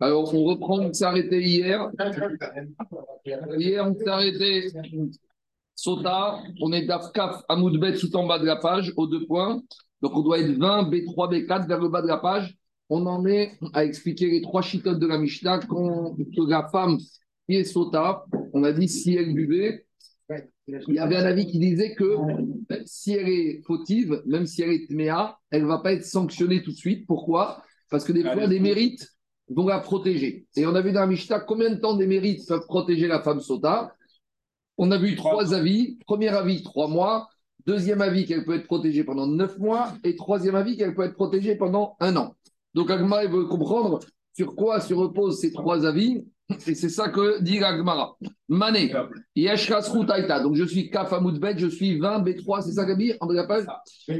Alors, on reprend, on s'est arrêté hier. Hier, on s'est arrêté. Sota, on est d'Afkaf à Moudbet tout en bas de la page, aux deux points. Donc, on doit être 20, B3, B4 vers le bas de la page. On en est à expliquer les trois chitotes de la Mishnah que la femme qui est Sota, on a dit si elle buvait. Il y avait un avis qui disait que si elle est fautive, même si elle est tméa, elle ne va pas être sanctionnée tout de suite. Pourquoi? Parce que des fois, des mérites vont la protéger. Et on a vu dans la Mishnah combien de temps des mérites peuvent protéger la femme sota? On a vu trois avis. Premier avis, trois mois. Deuxième avis, qu'elle peut être protégée pendant neuf mois. Et troisième avis, qu'elle peut être protégée pendant un an. Donc Agma veut comprendre sur quoi se reposent ces trois avis. Et c'est ça que dit Agmara. Mané, Yeshkas Taita. Donc je suis Kafamoudbet, je suis 20 B3, c'est ça Gabi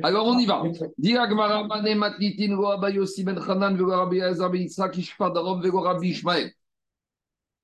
Alors on y va. Dit Mané Ben Hanan, Vegorabi Azar Ben Yitzhak, Ishpadarom, Vegorabi Ishmael.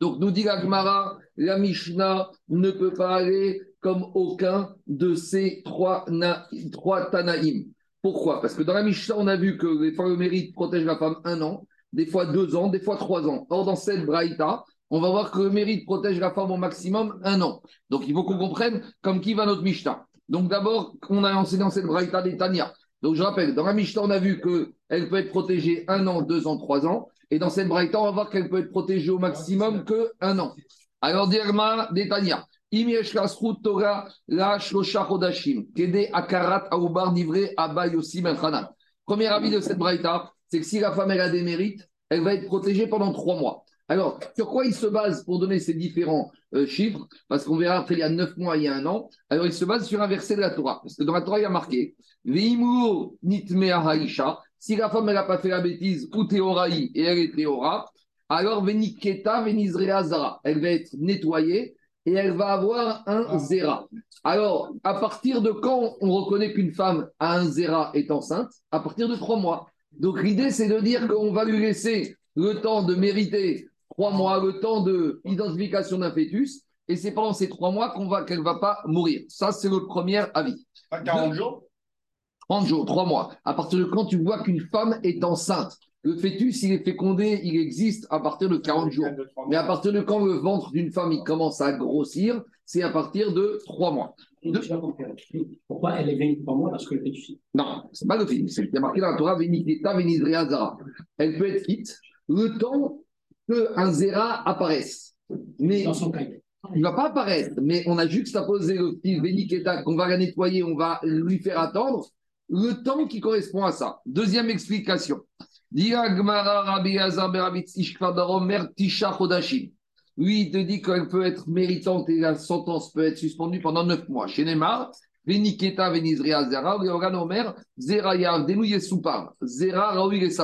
Donc nous dit Agmara, la Mishnah ne peut pas aller comme aucun de ces trois, na, trois Tanaïm. Pourquoi? Parce que dans la Mishnah, on a vu que les femmes mérite protègent la femme un an des fois deux ans, des fois trois ans. Or, dans cette braïta, on va voir que le mérite protège la femme au maximum un an. Donc, il faut qu'on comprenne comme qui va notre Mishnah. Donc, d'abord, on a enseigné dans cette braïta des Tania. Donc, je rappelle, dans la Mishnah, on a vu qu'elle peut être protégée un an, deux ans, trois ans. Et dans cette braïta, on va voir qu'elle peut être protégée au maximum que un an. Alors, Dirma des Tania. Torah, Kede Akarat Nivré Abay aussi Premier avis de cette braïta, c'est que si la femme elle a des mérites, elle va être protégée pendant trois mois. Alors, sur quoi il se base pour donner ces différents euh, chiffres? Parce qu'on verra après, il y a neuf mois, il y a un an. Alors, il se base sur un verset de la Torah. Parce que dans la Torah, il y a marqué Si la femme, elle n'a pas fait la bêtise, ou théoraï, et elle est théora, alors veniketa venizrea Elle va être nettoyée et elle va avoir un zéra. Alors, à partir de quand on reconnaît qu'une femme a un zéra est enceinte? À partir de trois mois. Donc l'idée, c'est de dire qu'on va lui laisser le temps de mériter trois mois, le temps d'identification d'un fœtus, et c'est pendant ces trois mois qu'on va, qu'elle ne va pas mourir. Ça, c'est le premier avis. Pas 40 jours? 30 jours, trois mois. À partir de quand tu vois qu'une femme est enceinte, le fœtus, il est fécondé, il existe à partir de 40 jours. Mais à partir de quand le ventre d'une femme il commence à grossir, c'est à partir de 3 mois. Pourquoi elle est venue trois mois parce que le fœtus Non, c'est pas le fœtus. C'est marqué dans la Torah, Zara. Elle peut être quitte le temps qu'un Zera apparaisse. Mais dans son cas. Il ne va pas apparaître, mais on a juxtaposé le fils Véniketa qu'on va la nettoyer, on va lui faire attendre le temps qui correspond à ça. Deuxième explication. Lui, il te dit qu'elle peut être méritante et la sentence peut être suspendue pendant neuf mois. Chez Veniketa Venizria Zera, Zera Zera Raoui.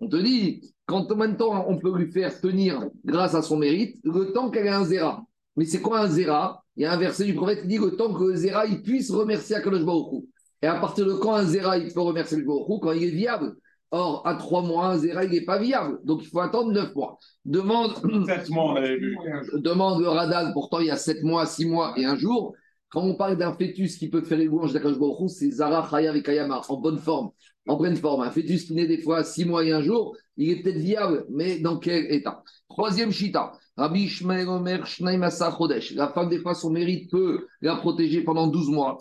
On te dit, quand en même temps on peut lui faire tenir grâce à son mérite, le temps qu'elle ait un Zera. Mais c'est quoi un Zera? Il y a un verset du prophète qui dit le temps que le Zera il puisse remercier Akadosh Baruch Et à partir de quand un Zera il peut remercier le Baruch Quand il est viable. Or, à trois mois, Zera, il n'est pas viable. Donc, il faut attendre neuf mois. Demande. Sept mois, on avait vu. Demande le Radal, pourtant, il y a sept mois, six mois et un jour. Quand on parle d'un fœtus qui peut faire les louanges d'Akash c'est Zara, Chaya et Kayama, en bonne forme, en pleine forme. Un fœtus qui naît des fois six mois et un jour, il est peut-être viable, mais dans quel état? Troisième chita. Rabbi Ishmael Omer Chodesh. La femme, des fois, son mérite peut la protéger pendant 12 mois.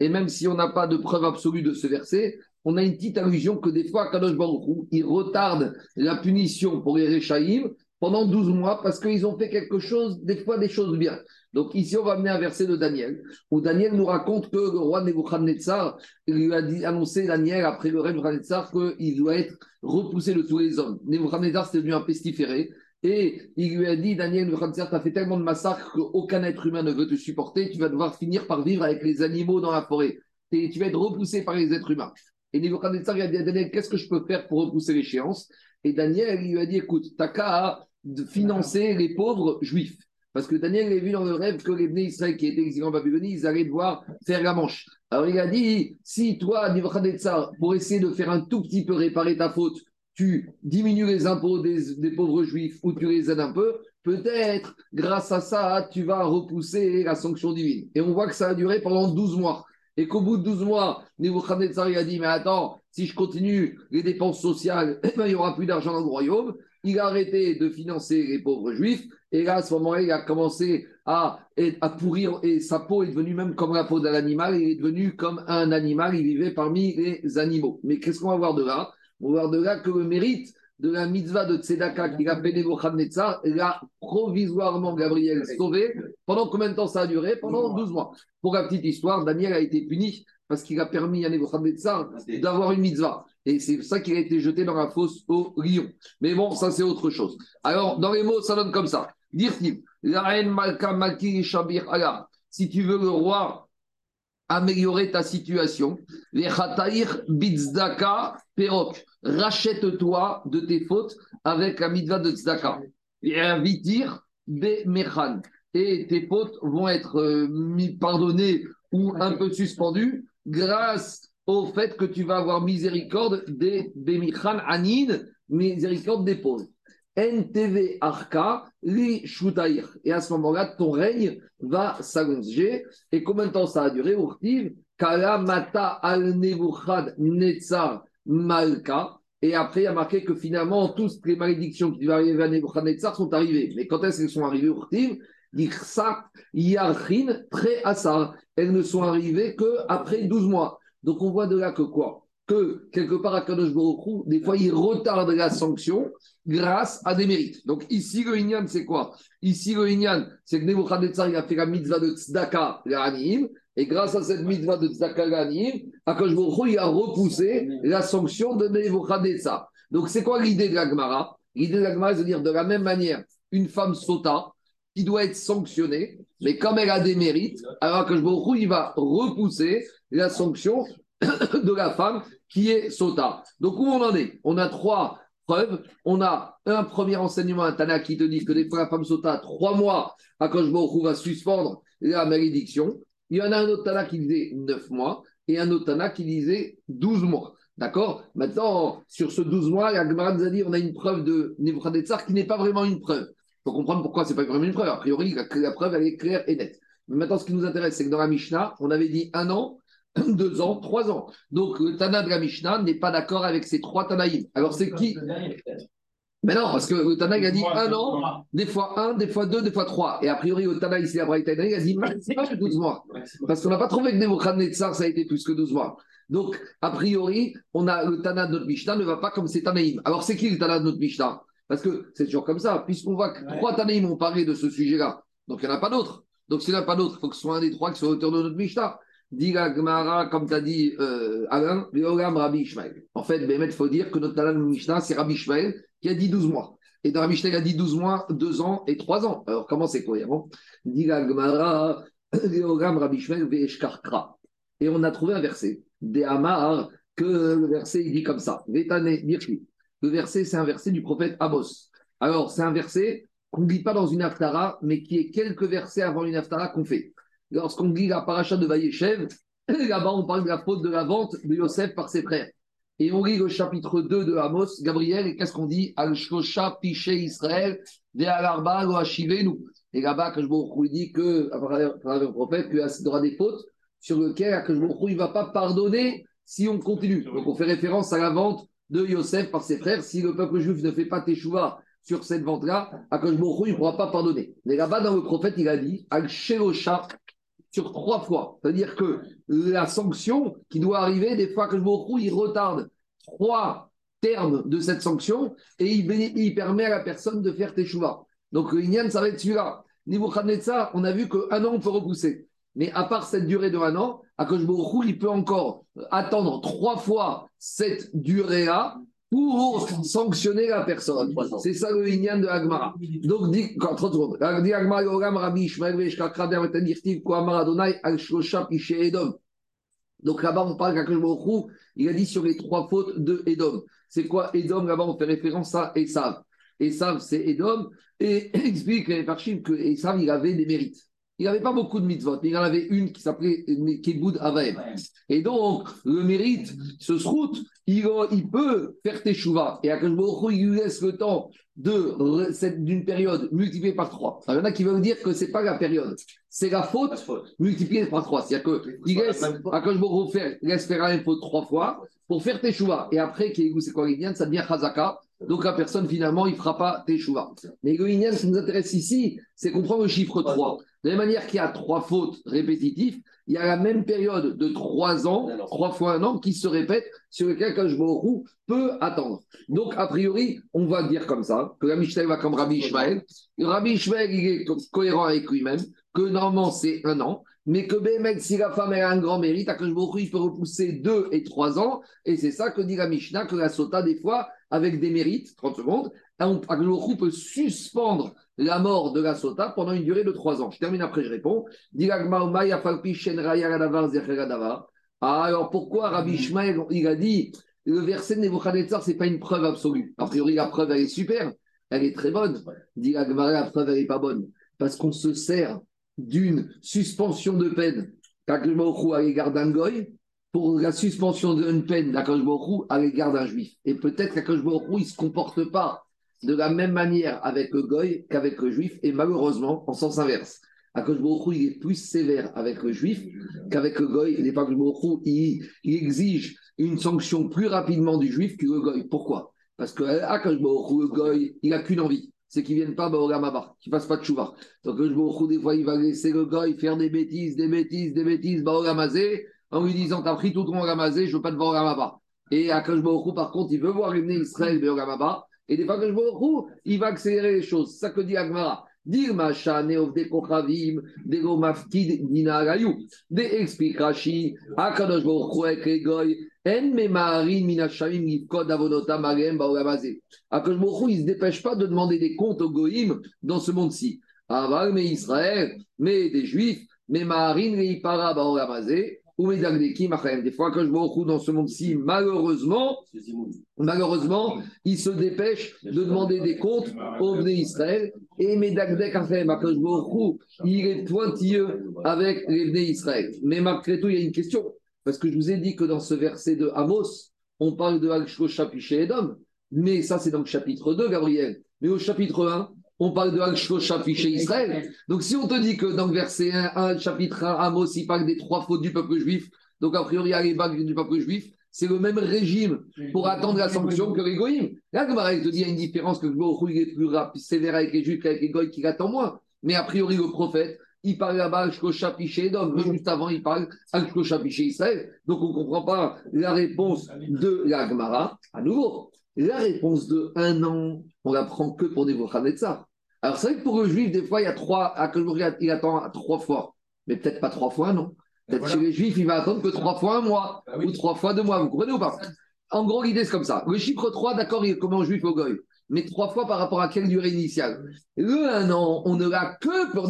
Et même si on n'a pas de preuve absolue de ce verset, on a une petite allusion que des fois, Kadosh Baruch il retarde la punition pour les Réchaïm pendant 12 mois parce qu'ils ont fait quelque chose, des fois des choses bien. Donc ici, on va amener un verset de Daniel, où Daniel nous raconte que le roi Nebuchadnezzar lui a dit, annoncé, Daniel, après le règne de Nebuchadnezzar, qu'il doit être repoussé de tous les hommes. Nebuchadnezzar, c'était devenu un pestiféré, et il lui a dit, Daniel, tu as fait tellement de massacres qu'aucun être humain ne veut te supporter, tu vas devoir finir par vivre avec les animaux dans la forêt. Et tu vas être repoussé par les êtres humains. Et Nebuchadnezzar il a dit à Daniel, qu'est-ce que je peux faire pour repousser l'échéance? Et Daniel il lui a dit, écoute, t'as qu'à financer les pauvres juifs. Parce que Daniel avait vu dans le rêve que les Bnei Israël qui étaient exilés en Babylonie, ils allaient devoir faire la manche. Alors il a dit, si toi, Nebuchadnezzar, pour essayer de faire un tout petit peu réparer ta faute, tu les impôts des, pauvres juifs ou tu les aides un peu, peut-être grâce à ça, tu vas repousser la sanction divine. Et on voit que ça a duré pendant 12 mois. et qu'au bout de 12 mois, Nebuchadnezzar a dit Mais attends, si je continue les dépenses sociales, il n'y aura plus d'argent dans le royaume. Il a arrêté de financer les pauvres juifs. Et là, à ce moment-là, il a commencé à, à pourrir. Et sa peau est devenue même comme la peau d'un animal. Il est devenu comme un animal. Il vivait parmi les animaux. Mais qu'est-ce qu'on va voir de là? On va voir de là que le mérite de la mitzvah de Tzedaka qu'il a Nebuchadnezzar, l'a provisoirement Gabriel sauvé. Pendant combien de temps ça a duré? Pendant 12 mois. Pour la petite histoire, Daniel a été puni parce qu'il a permis à Nebuchadnezzar d'avoir une mitzvah. Et c'est ça qu'il a été jeté dans la fosse au lion. Mais bon, ça c'est autre chose. Alors, dans les mots, ça donne comme ça. Dire-t-il, la reine Malka Malki Shabir Allah, si tu veux le roi améliorer ta situation, les Khataïr Bitzdaka Perok, rachète-toi de tes fautes avec la mitzvah de Tzedaka. Et un vitir Be Mechan. Et tes fautes vont être euh, pardonnées ou un peu suspendues grâce au fait que tu vas avoir miséricorde des Bemichan Anin, miséricorde des pauvres. NTV Arka, li Shutaïr. Et à ce moment-là, ton règne va s'allonger. Et combien de temps ça a duré Urtiv, Kala Mata al Nebuchad Netzar Malka. Et après, il a marqué que finalement, toutes les malédictions qui vont arriver à Nebuchadnezzar sont arrivées. Mais quand est-ce qu'elles sont arrivées, Yarchin Très Asar. Elles ne sont arrivées qu'après 12 mois. Donc on voit de là que quoi? Que quelque part à Kadosh Baruch des fois il retarde la sanction grâce à des mérites. Donc ici le c'est quoi? Ici le c'est que Nebuchadnezzar il a fait la mitzvah de Tzedaka l'Anim et grâce à cette mitzvah de Akadosh Baruch il a repoussé la sanction de Nebuchadnezzar. Donc c'est quoi l'idée de la Gemara? L'idée de la Gemara c'est de dire de la même manière une femme sota qui doit être sanctionnée, mais comme elle a des mérites, alors je il va repousser la sanction de la femme qui est sota. Donc où on en est? On a trois preuves. On a un premier enseignement, un Tana qui te dit que des fois la femme sota, trois mois, à Baruch va suspendre la malédiction. Il y en a un autre Tana qui disait neuf mois et un autre Tana qui disait douze mois. D'accord? Maintenant, sur ce douze mois, la nous a dit on a une preuve de Nebuchadnezzar qui n'est pas vraiment une preuve. Il faut comprendre pourquoi ce n'est pas vraiment une preuve. A priori, la, preuve, elle est claire et nette. Mais maintenant, ce qui nous intéresse, c'est que dans la Mishnah, on avait dit un an, deux ans, trois ans. Donc, le Tana de la Mishnah n'est pas d'accord avec ces trois Tanaïm. Alors, c'est qui? Mais non, parce que le Tana, il a dit un an, des fois un, des fois deux, des fois trois. Et a priori, le Tana, ici, à Braïta, il a dit maximum 12 mois. Parce qu'on n'a pas trouvé que Nebuchadnezzar, ça a été plus que 12 mois. Donc, a priori, on a, le Tana de notre Mishnah ne va pas comme ces Tanaïm. Alors, c'est qui le Tana de notre Mishnah? Parce que c'est toujours comme ça, puisqu'on voit que trois Tanaïm ont parlé de ce sujet-là. Donc il n'y en a pas d'autres. Donc s'il n'y en a pas d'autres, il faut que ce soit un des trois qui soit auteur de notre Mishnah. Diga Gmara, comme tu as dit euh, Alain, Rabbi Ishmael. En fait, il faut dire que notre Tana de Mishnah, c'est Rabbi Ishmael qui a dit 12 mois. Et dans la Mishnah, il a dit 12 mois, 2 ans et 3 ans. Alors comment c'est cohérent? Diga Gmara, Rabbi Ishmael, Veshkarkra. Et on a trouvé un verset, des Amar, que le verset il dit comme ça. Vetane Birki. Le verset, c'est un verset du prophète Amos. Alors, c'est un verset qu'on ne lit pas dans une Haftara, mais qui est quelques versets avant une Haftara qu'on fait. Lorsqu'on lit la paracha de Vayeshev, là-bas, on parle de la faute de la vente de Yosef par ses frères. Et on lit le chapitre 2 de Amos, Gabriel, et qu'est-ce qu'on dit? Al-Shosha Piché Israël, Ve'alarba nous. Et là-bas, vous dit que, à travers le prophète, qu'il y aura des fautes sur lesquelles il ne va pas pardonner si on continue. Donc on fait référence à la vente de Yosef par ses frères. Si le peuple juif ne fait pas teshuva sur cette vente-là, Akash il ne pourra pas pardonner. Mais là-bas, dans le prophète, il a dit Al Sheosha sur trois fois. C'est-à-dire que la sanction qui doit arriver, des fois, que il retarde trois termes de cette sanction et il, permet à la personne de faire teshuva. Donc, l'Inyan, ça va être celui-là. Niveau ça, on a vu qu'un an, on peut repousser. Mais à part cette durée de un an, Akash il peut encore attendre trois fois cette durée-là pour sanctionner la personne. C'est ça le lignan de Agmara. Donc, dit, 30 secondes. Dit Agmara, Yogam, Rabbi Ishmael, Veshka, Krader, Metanirtiv, Koamar, Adonai, Al Shlosha, Piché, Edom. Donc là-bas, on parle qu'Akash il a dit sur les trois fautes de Edom. C'est quoi Edom? Là-bas, on fait référence à Esav. Esav, c'est Edom. Et explique les Parchim que Esav, il avait des mérites. Il n'avait pas beaucoup de mitzvot, mais il en avait une qui s'appelait Keboud Avaem. Et donc, le mérite, ce srout, il, il peut faire teshuva. Et à Baruch il lui laisse le temps d'une période multipliée par trois. Il y en a qui veulent dire que ce n'est pas la période, c'est la faute, multipliée par trois. C'est-à-dire qu'il laisse, Akash faire, laisse faire la même faute trois fois pour faire teshuva. Et après, c'est quoi ça devient chazaka. Donc la personne, finalement, il ne fera pas teshuva. Mais le ce qui nous intéresse ici, c'est qu'on prend le chiffre 3. De la même manière qu'il y a trois fautes répétitives, il y a la même période de trois ans, trois fois un an, qui se répète, sur lequel Kajborou peut attendre. Donc, a priori, on va dire comme ça, que la Mishnah va comme Rabbi Ishmael. Rabbi Ishmael, il est cohérent avec lui-même, que normalement, c'est un an, mais que Bémet, si la femme a un grand mérite, à il peut repousser deux et trois ans, et c'est ça que dit la Mishnah, que la Sota, des fois, avec des mérites, 30 secondes, Kajborou peut suspendre la mort de la sota pendant une durée de trois ans. Je termine après, je réponds. Ah, alors pourquoi Rabbi Ishmael, il a dit, le verset de Nebuchadnezzar, ce n'est pas une preuve absolue. A priori, la preuve, elle est super, elle est très bonne. Dit la preuve, elle n'est pas bonne. Parce qu'on se sert d'une suspension de peine qu'Akashbaruchou à l'égard d'un goy pour la suspension d'une peine d'Akashbaruchou à l'égard d'un juif. Et peut-être qu'Akashbaruchou, il ne se comporte pas de la même manière avec le goy qu'avec le juif, et malheureusement en sens inverse. Akash il est plus sévère avec le juif qu'avec le goy. Les il, il exige une sanction plus rapidement du juif que le goy. Pourquoi? Parce que Akash le goy, il n'a qu'une envie c'est qu'il ne vienne pas Baogamaba, qu'il ne fasse pas de chouva. Donc, le des fois, il va laisser le goy faire des bêtises, des bêtises, des bêtises, Baogamazé, en lui disant T'as pris tout ton Gamazé, je veux pas de Baogamaba. Et Akash par contre, il veut voir une Israël Baogamaba, et des fois vois il va accélérer les choses. C'est ça que dit Agmara. Dire macha neovde kochavim, dego mafkid dina gayou. De explique Rashi, akadosh baruchu ek en memarin minashamim yivkod avonota magem baogamazé. Akadosh baruchu, il ne se dépêche pas de demander des comptes aux goïm dans ce monde-ci. Aval, mais Israël, mais des juifs, mais marin reipara baogamazé, des fois, quand je vois dans ce monde-ci, malheureusement, malheureusement, il se dépêche de demander des comptes au Bné Israël. Et Medagdek il est pointilleux avec les Bné Israël. Mais malgré tout, il y a une question. Parce que je vous ai dit que dans ce verset de Amos, on parle de Al-Shosha Edom. Mais ça, c'est dans le chapitre 2, Gabriel. Mais au chapitre 1, on parle de Al-Shosha chez Israël. Donc si on te dit que dans le verset 1, 1 chapitre 1, Amos, il parle des trois fautes du peuple juif, donc a priori, les bagues du peuple juif, c'est le même régime pour attendre la sanction que les goïms. Là, il te dit, il y a une différence que le est plus rapide, sévère avec les juifs qu'avec les goïms qui attend moins. Mais a priori, le prophète, il parle là-bas Al-Shosha mais juste avant, il parle Al-Shosha Israël. Donc on ne comprend pas la réponse de la Gemara. À nouveau, la réponse de un an, on la prend que pour des ça. Alors, c'est vrai que pour le juif, des fois, il y a trois, à il attend trois fois. Mais peut-être pas trois fois, non. Peut-être chez les juifs, il va attendre que trois fois un mois, ah ou trois fois deux mois. Vous comprenez ou pas? En gros, l'idée, c'est comme ça. Le chiffre 3, d'accord, il est comme juif au goy. Mais trois fois par rapport à quelle durée initiale? Le un an, on ne l'a que pour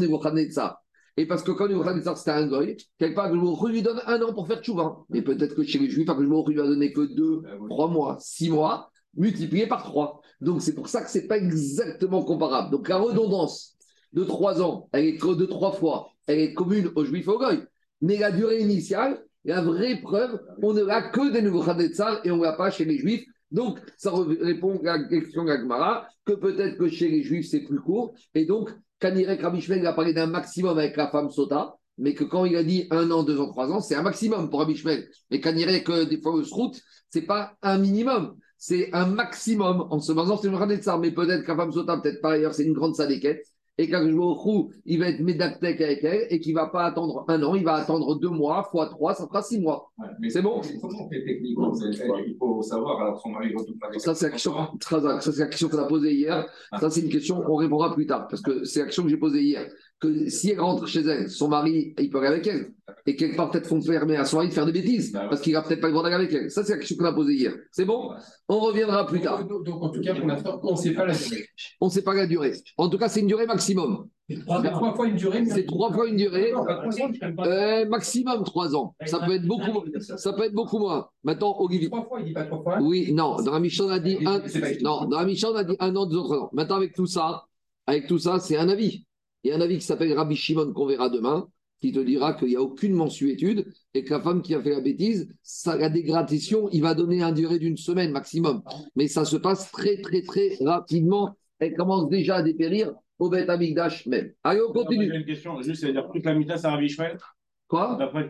ça. Et parce que quand ça, c'était un goy, quelque part, le lui donne un an pour faire tchouva. Mais peut-être que chez les juifs, que lui a donné que deux, ah trois mois, six mois, multiplié par trois. Donc c'est pour ça que ce n'est pas exactement comparable. Donc la redondance de trois ans, elle est de trois fois, elle est commune aux juifs au goy. Mais la durée initiale, la vraie preuve, on ne l'a que des nouveaux Khadetzal et on ne l'a pas chez les juifs. Donc ça répond à la question d'Agmara, que peut-être que chez les juifs c'est plus court. Et donc, Kanirek Rabishmel a parlé d'un maximum avec la femme Sota, mais que quand il a dit un an, deux ans, trois ans, c'est un maximum pour Rabishmel. Mais Kanirek, que des fois, le route, c'est pas un minimum c'est un maximum en se basant sur une ça, mais peut-être qu'à femme sota, peut-être par ailleurs, c'est une grande sadéquette, et qu'Akashbohu, il va être médactec avec elle, et qu'il ne va pas attendre un an, il va attendre deux mois, fois trois, ça fera six mois. c'est bon? techniquement? Il faut savoir, alors son mari retourne avec Ça, c'est la question, ça, c'est la question qu'on a posée hier. Ah. Ça, c'est une question qu'on répondra plus tard, parce que c'est la question que j'ai posée hier. Que si elle rentre chez elle, son mari, il peut aller avec elle et quelque part peut-être font permet à son mari de faire des bêtises, bah parce qu'il n'a peut-être pas le droit d'aller avec elle. Ça, c'est la question qu'on a posée hier. C'est bon? On reviendra plus tard. Donc, en tout cas, pour l'instant, on ne sait pas la durée. On ne sait pas la durée. En tout cas, c'est une durée maximum. C'est trois, fois une durée. C'est trois fois une durée. Euh, maximum trois ans. Ça peut être beaucoup. Ça peut être beaucoup moins. Maintenant, Olivier. Trois fois, il dit pas trois fois. Oui, non. Dans la Michel, on a dit un. Non, dans la on a dit un an, deux autres ans. Maintenant, avec tout ça, avec tout ça, c'est un avis. Il y a un avis qui s'appelle Rabbi Shimon qu'on verra demain, qui te dira qu'il n'y a aucune mensuétude et que la femme qui a fait la bêtise, ça, la dégradation, il va donner un durée d'une semaine maximum. Mais ça se passe très, très, très rapidement. Elle commence déjà à dépérir au Beth Amikdash même. Allez, on continue. J'ai une question, juste, c'est-à-dire toute la Mishnah, c'est Rabbi Ishmael? Quoi? D'après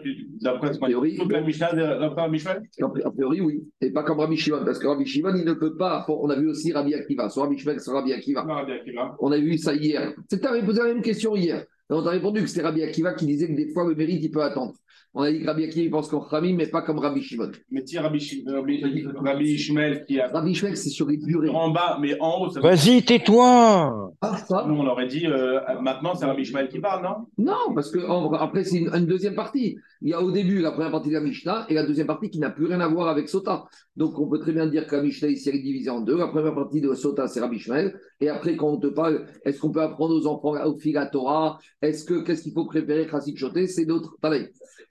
toute la Mishnah, d'après Rabbi Ishmael A priori, oui. Et pas comme Rabbi Shimon, parce que Rabbi Shimon, il ne peut pas. On a vu aussi Rabbi Akiva, soit Rabbi Shimon, soit Rabbi Akiva. Non, Rabbi Akiva. On a vu ça hier. C'est as posé la même question hier. Et on t'a répondu que c'était Rabbi Akiva qui disait que des fois le mérite, il peut attendre. On a dit que Rabbi Akiva, pense qu'en Khamim, mais pas comme Rabbi Shimon. Mais si Rabbi, Rabbi, Rabbi Ishmael qui a Rabbi Shimon, c'est sur les durées. en bas, mais en haut, ça Vas-y, tais-toi Ah, Nous, on aurait dit, euh, maintenant, c'est Rabbi Ishmael qui parle, non? Non, parce que en- après, c'est une, une deuxième partie. Il y a au début la première partie de la Mishnah et la deuxième partie qui n'a plus rien à voir avec Sota. Donc on peut très bien dire que la Mishnah ici elle est divisée en deux. La première partie de Sota, c'est Rabbi Shmuel. Et après, quand on te parle, est-ce qu'on peut apprendre aux enfants au fil à Torah? Est-ce que qu'est-ce qu'il faut préparer Chassid Choté C'est d'autres. Pareil.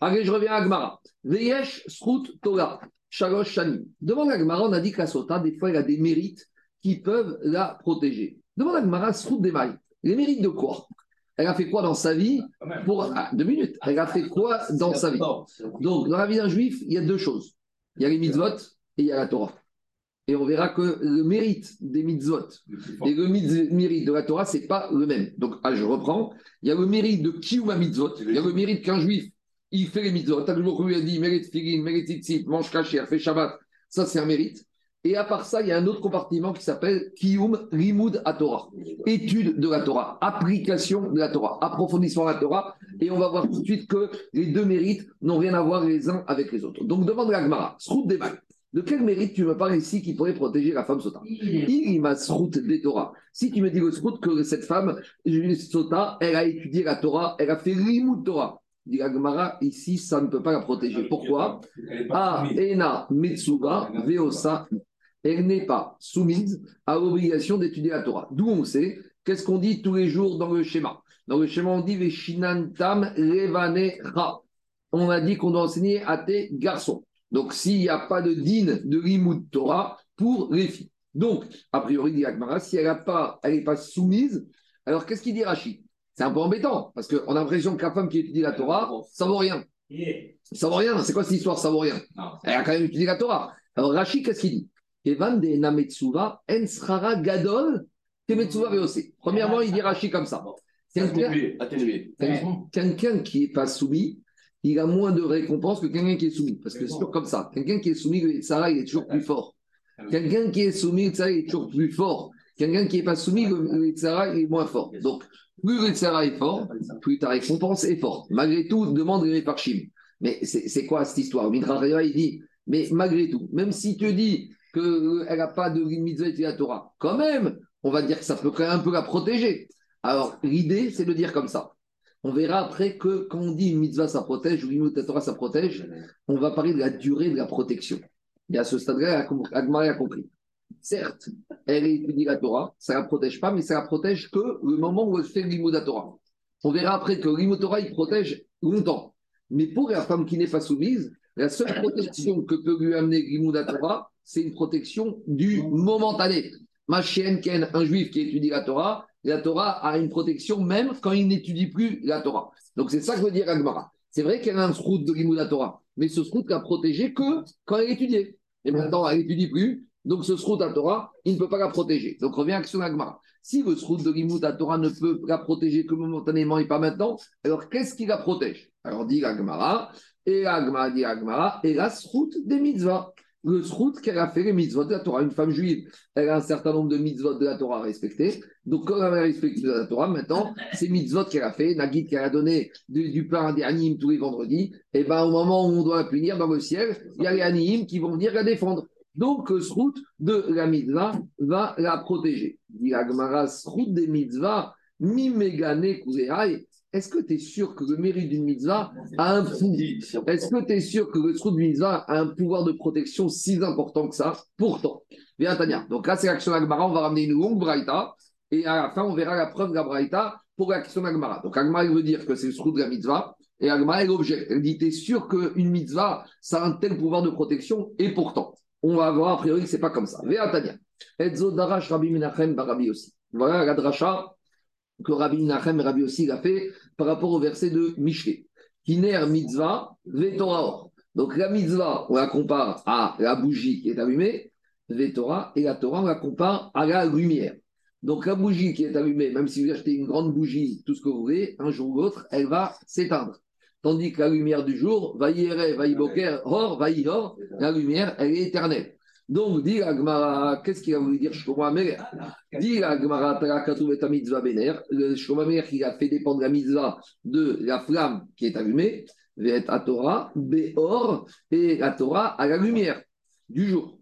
Allez, je reviens à Agmara. Veyesh Srut Torah. Shalosh Shani. Devant l'Agmara, on a dit que la Sota, des fois, elle a des mérites qui peuvent la protéger. Devant l'Agmara, Srut Demaï. Les mérites de quoi? Elle a fait quoi dans sa vie? Pour ah, deux minutes. Elle a fait quoi dans sa vie? Donc, dans la vie d'un juif, il y a deux choses. Il y a les mitzvot et il y a la Torah. Et on verra que le mérite des mitzvot et le mérite de la Torah, c'est pas le même. Donc, ah, je reprends. Il y a le mérite de Kiyuma mitzvot. Il y a le mérite qu'un juif, il fait les mitzvot. Où il a dit, mérite figin, mérite tzitzit, mange kasher, fait Shabbat. Ça, c'est un mérite. Et à part ça, il y a un autre compartiment qui s'appelle Kiyum Limud à Torah. Étude de la Torah, application de la Torah, approfondissement de la Torah. Et on va voir tout de suite que les deux mérites n'ont rien à voir les uns avec les autres. Donc, demande la Gemara, Srout des Mal. De quel mérite tu me parles ici qui pourrait protéger la femme Sota? Il m'a Srout des Torah. Si tu me dis le Srout que cette femme, Sota, elle a étudié la Torah, elle a fait Limud Torah. Dit Gemara, ici, ça ne peut pas la protéger. Pourquoi? Ah, Ena Metsuga Veosa. Elle n'est pas soumise à l'obligation d'étudier la Torah. D'où on sait, qu'est-ce qu'on dit tous les jours dans le schéma? Dans le schéma, on dit Veshinantam Levane Ra. On a dit qu'on doit enseigner à tes garçons. Donc, s'il n'y a pas de din de Limud Torah pour les filles. Donc, a priori, dit Akmara, si elle n'est pas, elle est pas soumise, alors qu'est-ce qu'il dit Rachid? C'est un peu embêtant, parce qu'on a l'impression que la femme qui étudie la Torah, ça vaut rien. Ça vaut rien. C'est quoi cette histoire Ça vaut rien? Elle a quand même étudié la Torah. Alors Rachid, qu'est-ce qu'il dit? Evan de Nametsuva, Ensrara Gadol, Temetsuva. Premièrement, il dit Rachid comme ça. Quelqu'un qui n'est pas soumis, il a moins de récompense que quelqu'un qui est soumis. Parce que c'est toujours comme ça. Quelqu'un qui est soumis, Sarah, il est toujours plus fort. Quelqu'un qui est soumis, Sarah, il est toujours plus fort. Quelqu'un qui n'est pas soumis, Sarah, il est moins fort. Donc, plus le est fort, plus ta récompense est forte. Malgré tout, demande les Parchim. Mais c'est quoi cette histoire? Midrash Reva, il dit, mais malgré tout, même si tu dis qu'elle n'a pas de mitzvah et la Torah, quand même, on va dire que ça peut quand même un peu la protéger. Alors, l'idée, c'est de dire comme ça. On verra après que quand on dit une mitzvah, ça protège, ou une Torah, ça protège, on va parler de la durée de la protection. Et à ce stade-là, Agmar a compris. Certes, elle étudie la Torah, ça la protège pas, mais ça la protège que le moment où elle fait l'imoud à Torah. On verra après que l'imoud Torah, il protège longtemps. Mais pour la femme qui n'est pas soumise, la seule protection que peut lui amener l'imoud à Torah, c'est une protection du momentané. Ma chienne Ken, un juif qui étudie la Torah, la Torah a une protection même quand il n'étudie plus la Torah. Donc c'est ça que veut dire Agmara. C'est vrai qu'elle a un srout de l'imoud à Torah, mais ce srout l'a protégé que quand elle étudiait. Et maintenant, elle n'étudie plus, donc ce srout à Torah, il ne peut pas la protéger. Donc revient à l'action d'Agmara. Si le srout de l'imoud à Torah ne peut la protéger que momentanément et pas maintenant, alors qu'est-ce qui la protège? Alors dit Agmara, et Agmara dit Agmara, et la srout des mitzvahs le srout qu'elle a fait les mitzvot de la Torah. Une femme juive, elle a un certain nombre de mitzvot de la Torah à respecter. Donc, quand elle a respecté la Torah, maintenant, ces mitzvot qu'elle a fait, Nagid qu'elle a donné du, pain à des animes tous les vendredis, et ben au moment où on doit la punir dans le ciel, il y a les animes qui vont venir la défendre. Donc, le srout de la mitzvah va la protéger. Dit srout des mitzvahs, mi megane kuzerai. Est-ce que tu es sûr que le mérite d'une mitzvah a un pouvoir? Est-ce que tu es sûr que le trou de mitzvah a un pouvoir de protection si important que ça? Pourtant, bien Tania. Donc là, c'est l'action d'Agmara. On va ramener une longue braïta. Et à la fin, on verra la preuve de la braïta pour l'action d'Agmara. Donc Agmara, il veut dire que c'est le trou de la mitzvah. Et Agmara, elle objecte. Elle dit T'es sûr qu'une mitzvah, ça a un tel pouvoir de protection? Et pourtant, on va voir a priori que ce pas comme ça. Edzo Darash Rabbi Menachem Barabi aussi. Voilà la dracha que Rabbi Nachem et Rabbi aussi l'a fait par rapport au verset de Michelet. Kiner mitzvah, vetorah. Donc la mitzvah, on la compare à la bougie qui est allumée, vetorah, et la Torah, on la compare à la lumière. Donc la bougie qui est allumée, même si vous achetez une grande bougie, tout ce que vous voulez, un jour ou l'autre, elle va s'éteindre. Tandis que la lumière du jour, va y va y boker, hor, va y hor, la lumière, elle est éternelle. Donc, dit la Gemara, qu'est-ce qu'il a voulu dire Shlomo Dit la Gemara, Tarakatou et mitzvah béner, le Shlomo qui a fait dépendre la mitzvah de la flamme qui est allumée, Vet à Torah, Béor, et la Torah à la lumière du jour.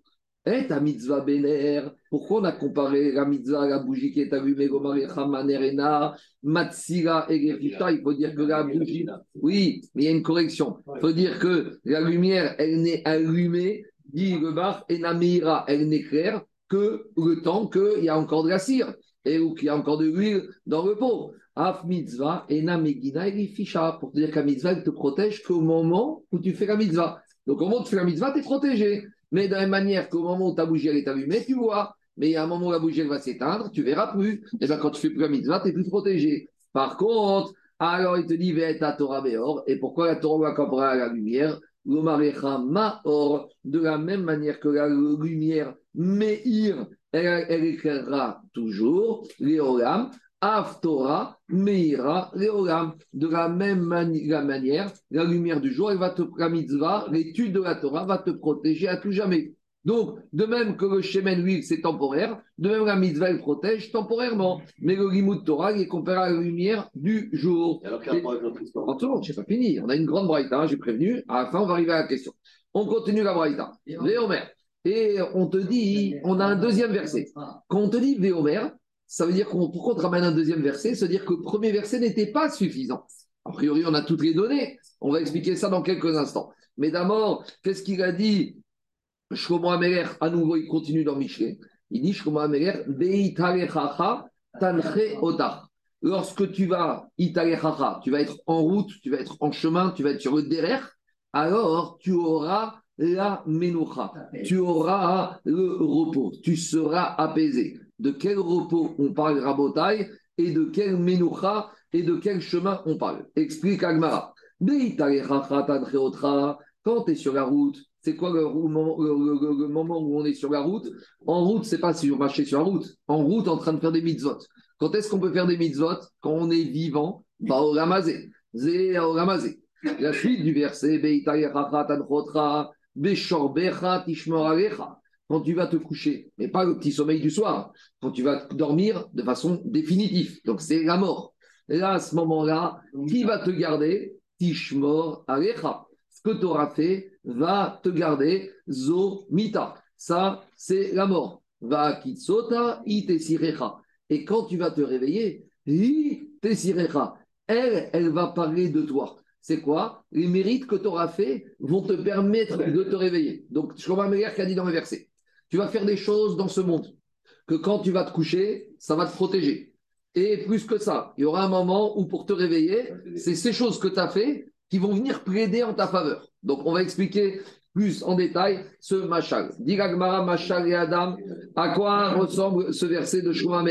Et ta mitzvah béner, pourquoi on a comparé la mitzvah à la bougie qui est allumée, Gomarecha, Manerena, Matsira et Gerfita Il faut dire que la bougie, oui, mais il y a une correction. Il faut dire que la lumière, elle n'est allumée dit le bar, et Namira, elle n'éclaire que le temps qu'il y a encore de la cire et ou qu'il y a encore de l'huile dans le pot. Af mitzvah et namegina et ficha pour te dire que la mitzvah elle te protège qu'au moment où tu fais la mitzvah. Donc au moment où tu fais la mitzvah, tu es protégé. Mais de la même manière qu'au moment où ta bougie elle est allumée, tu vois. Mais a un moment où la bougie elle va s'éteindre, tu verras plus. Et bien quand tu fais plus la mitzvah, tu es plus protégé. Par contre, alors il te dit, ta Torah Beor. Et pourquoi la Torah va à la lumière? Ma'or, de la même manière que la lumière Meir, elle, elle éclairera toujours, Léolam, Aftora, Meira, Léolam. De la même manière, la lumière du jour, elle va te, la mitzvah, l'étude de la Torah va te protéger à tout jamais. Donc, de même que le Shemen, c'est temporaire, de même la mitzvah, elle protège temporairement. Mais le Limud Torah, il est comparé à la lumière du jour. Alors, je n'ai pas fini. On a une grande braïta, j'ai prévenu. À la fin, on va arriver à la question. On continue la braïta. Véomer. Et on te dit, on a un deuxième verset. Quand on te dit Véomer, ça veut dire qu'on pourquoi on ramène un deuxième verset veut dire que le premier verset n'était pas suffisant. A priori, on a toutes les données. On va expliquer ça dans quelques instants. Mais d'abord, qu'est-ce qu'il a dit? Shlomo Ameler, à nouveau, il continue dans Michelet. Il dit Shlomo Ameler, tanche otar. Lorsque tu vas, tu vas être en route, tu vas être en chemin, tu vas être sur le derrière, alors tu auras la menoucha, tu auras le repos, tu seras apaisé. De quel repos on parle Rabotai et de quel menoucha et de quel chemin on parle Explique Agmara. Quand tu es sur la route, c'est quoi le, moment où on est sur la route? En route, c'est pas si on marche sur la route. En route, en train de faire des mitzvot. Quand est-ce qu'on peut faire des mitzvot? Quand on est vivant, bah, au ramazé. La suite du verset, quand tu vas te coucher, mais pas le petit sommeil du soir, quand tu vas dormir de façon définitive. Donc c'est la mort. Là, à ce moment-là, qui va te garder? Tishmor Alecha que tu auras fait va te garder zo mita. Ça, c'est la mort. Va kitsota itesirecha. Et quand tu vas te réveiller, itesirecha. Elle, elle va parler de toi. C'est quoi? Les mérites que tu auras fait vont te permettre de te réveiller. Donc, je comprends meilleur qu'a dit dans le verset. Tu vas faire des choses dans ce monde que quand tu vas te coucher, ça va te protéger. Et plus que ça, il y aura un moment où pour te réveiller, c'est ces choses que tu as fait qui vont venir plaider en ta faveur. Donc, on va expliquer plus en détail ce machal. Digagmara, machal et Adam, à quoi ressemble ce verset de Shlomo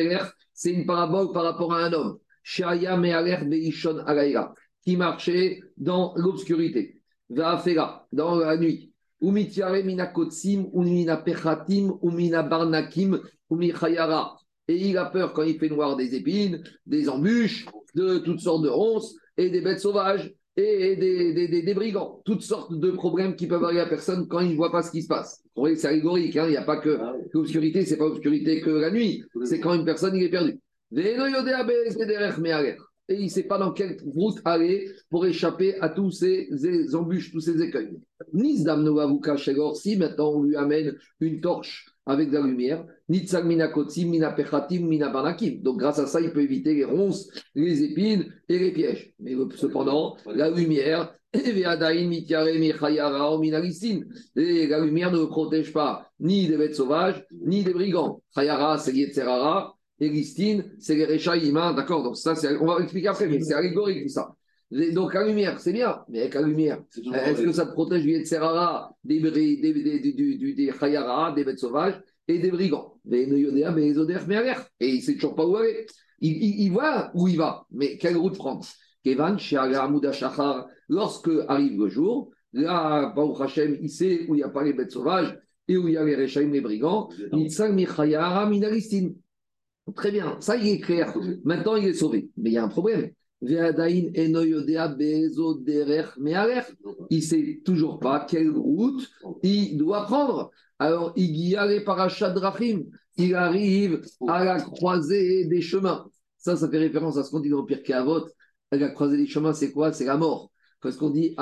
C'est une parabole par rapport à un homme, Shaya Mealer Beishon Alaïla, qui marchait dans l'obscurité, dans la nuit. Umitiare mina kotsim, umina pechatim, umina barnakim, umichayara. Et il a peur quand il fait noir des épines, des embûches, de toutes sortes de ronces et des bêtes sauvages et des, des, brigands, toutes sortes de problèmes qui peuvent arriver à personne quand ils ne voient pas ce qui se passe. Vous voyez, c'est rigorique, hein, il n'y a pas que l'obscurité, c'est pas l'obscurité que la nuit, c'est quand une personne il est perdue. Et il ne sait pas dans quelle route aller pour échapper à tous ces, embûches, tous ces écueils. Si maintenant on lui amène une torche avec de la lumière. Donc, grâce à ça, il peut éviter les ronces, les épines et les pièges. Mais cependant, la lumière, et la lumière ne protège pas ni des bêtes sauvages, ni des brigands. Chayara, c'est et Listine, c'est les Rechaïm. Hein, d'accord Donc, ça, on va expliquer après, mais c'est allégorique tout ça. Donc la lumière, c'est bien, mais avec la lumière, est-ce que ça te protège du Yetzerara, des, des, des, des, des Chayara, des bêtes sauvages et des brigands Et il ne sait toujours pas où aller. il, il- il voit où il va, mais quelle route prendre? Kevan, lorsque arrive le jour, là, Baruch Hashem, il sait où il n'y a pas les bêtes sauvages et où il y a les Rechaim, les brigands. Nitzal Michayara Minaristine. Très bien, ça il est clair. Maintenant il est sauvé. Mais il y a un problème. Il ne sait toujours pas quelle route il doit prendre. Alors, il y a les drachim. Il arrive à la croisée des chemins. Ça, ça fait référence à ce qu'on dit dans Pirkei Avot. La croisée des chemins, c'est quoi? C'est la mort. Parce qu'on dit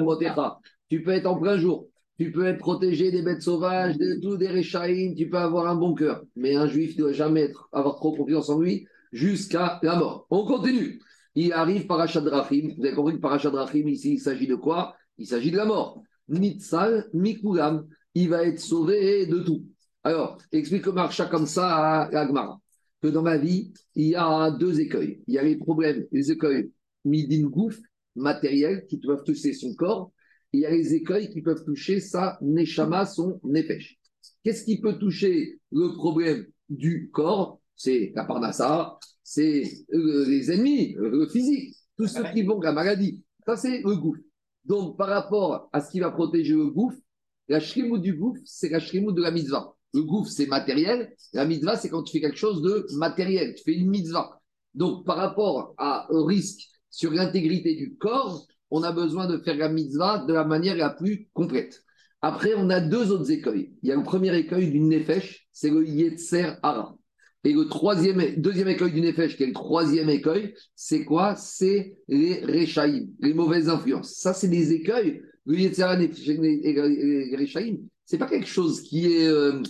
motecha. Tu peux être en plein jour. Tu peux être protégé des bêtes sauvages, de tous des réchaïm, tu peux avoir un bon cœur. Mais un juif ne doit jamais avoir trop confiance en lui jusqu'à la mort. On continue. Il arrive Parashat Drachim. Vous avez compris que Drachim, ici, il s'agit de quoi? Il s'agit de la mort. Nitzal Mikulam. Il va être sauvé de tout. Alors, explique marcha comme ça à Agmara. Que dans ma vie, il y a deux écueils. Il y a les problèmes, les écueils midin gouf, matériels, qui peuvent toucher son corps. Il y a les écueils qui peuvent toucher sa neshama, son nefesh. Qu'est-ce qui peut toucher le problème du corps? C'est la parnassa, c'est euh, les ennemis, euh, le physique, tous ceux qui vont, la maladie. Ça, c'est le gouffre. Donc, par rapport à ce qui va protéger le gouffre, la shrimou du gouffre, c'est la shrimou de la mitzvah. Le gouffre, c'est matériel. La mitzvah, c'est quand tu fais quelque chose de matériel. Tu fais une mitzvah. Donc, par rapport à, au risque sur l'intégrité du corps, on a besoin de faire la mitzvah de la manière la plus complète. Après, on a deux autres écueils. Il y a le premier écueil d'une nefesh, c'est le yetzer hara. Et le troisième, deuxième écueil du nefesh, qui est le troisième écueil, c'est quoi? C'est les rechaïm, les mauvaises influences. Ça, c'est des écueils. Le yetzer hara et les rechaïm, c'est pas quelque chose qui est euh,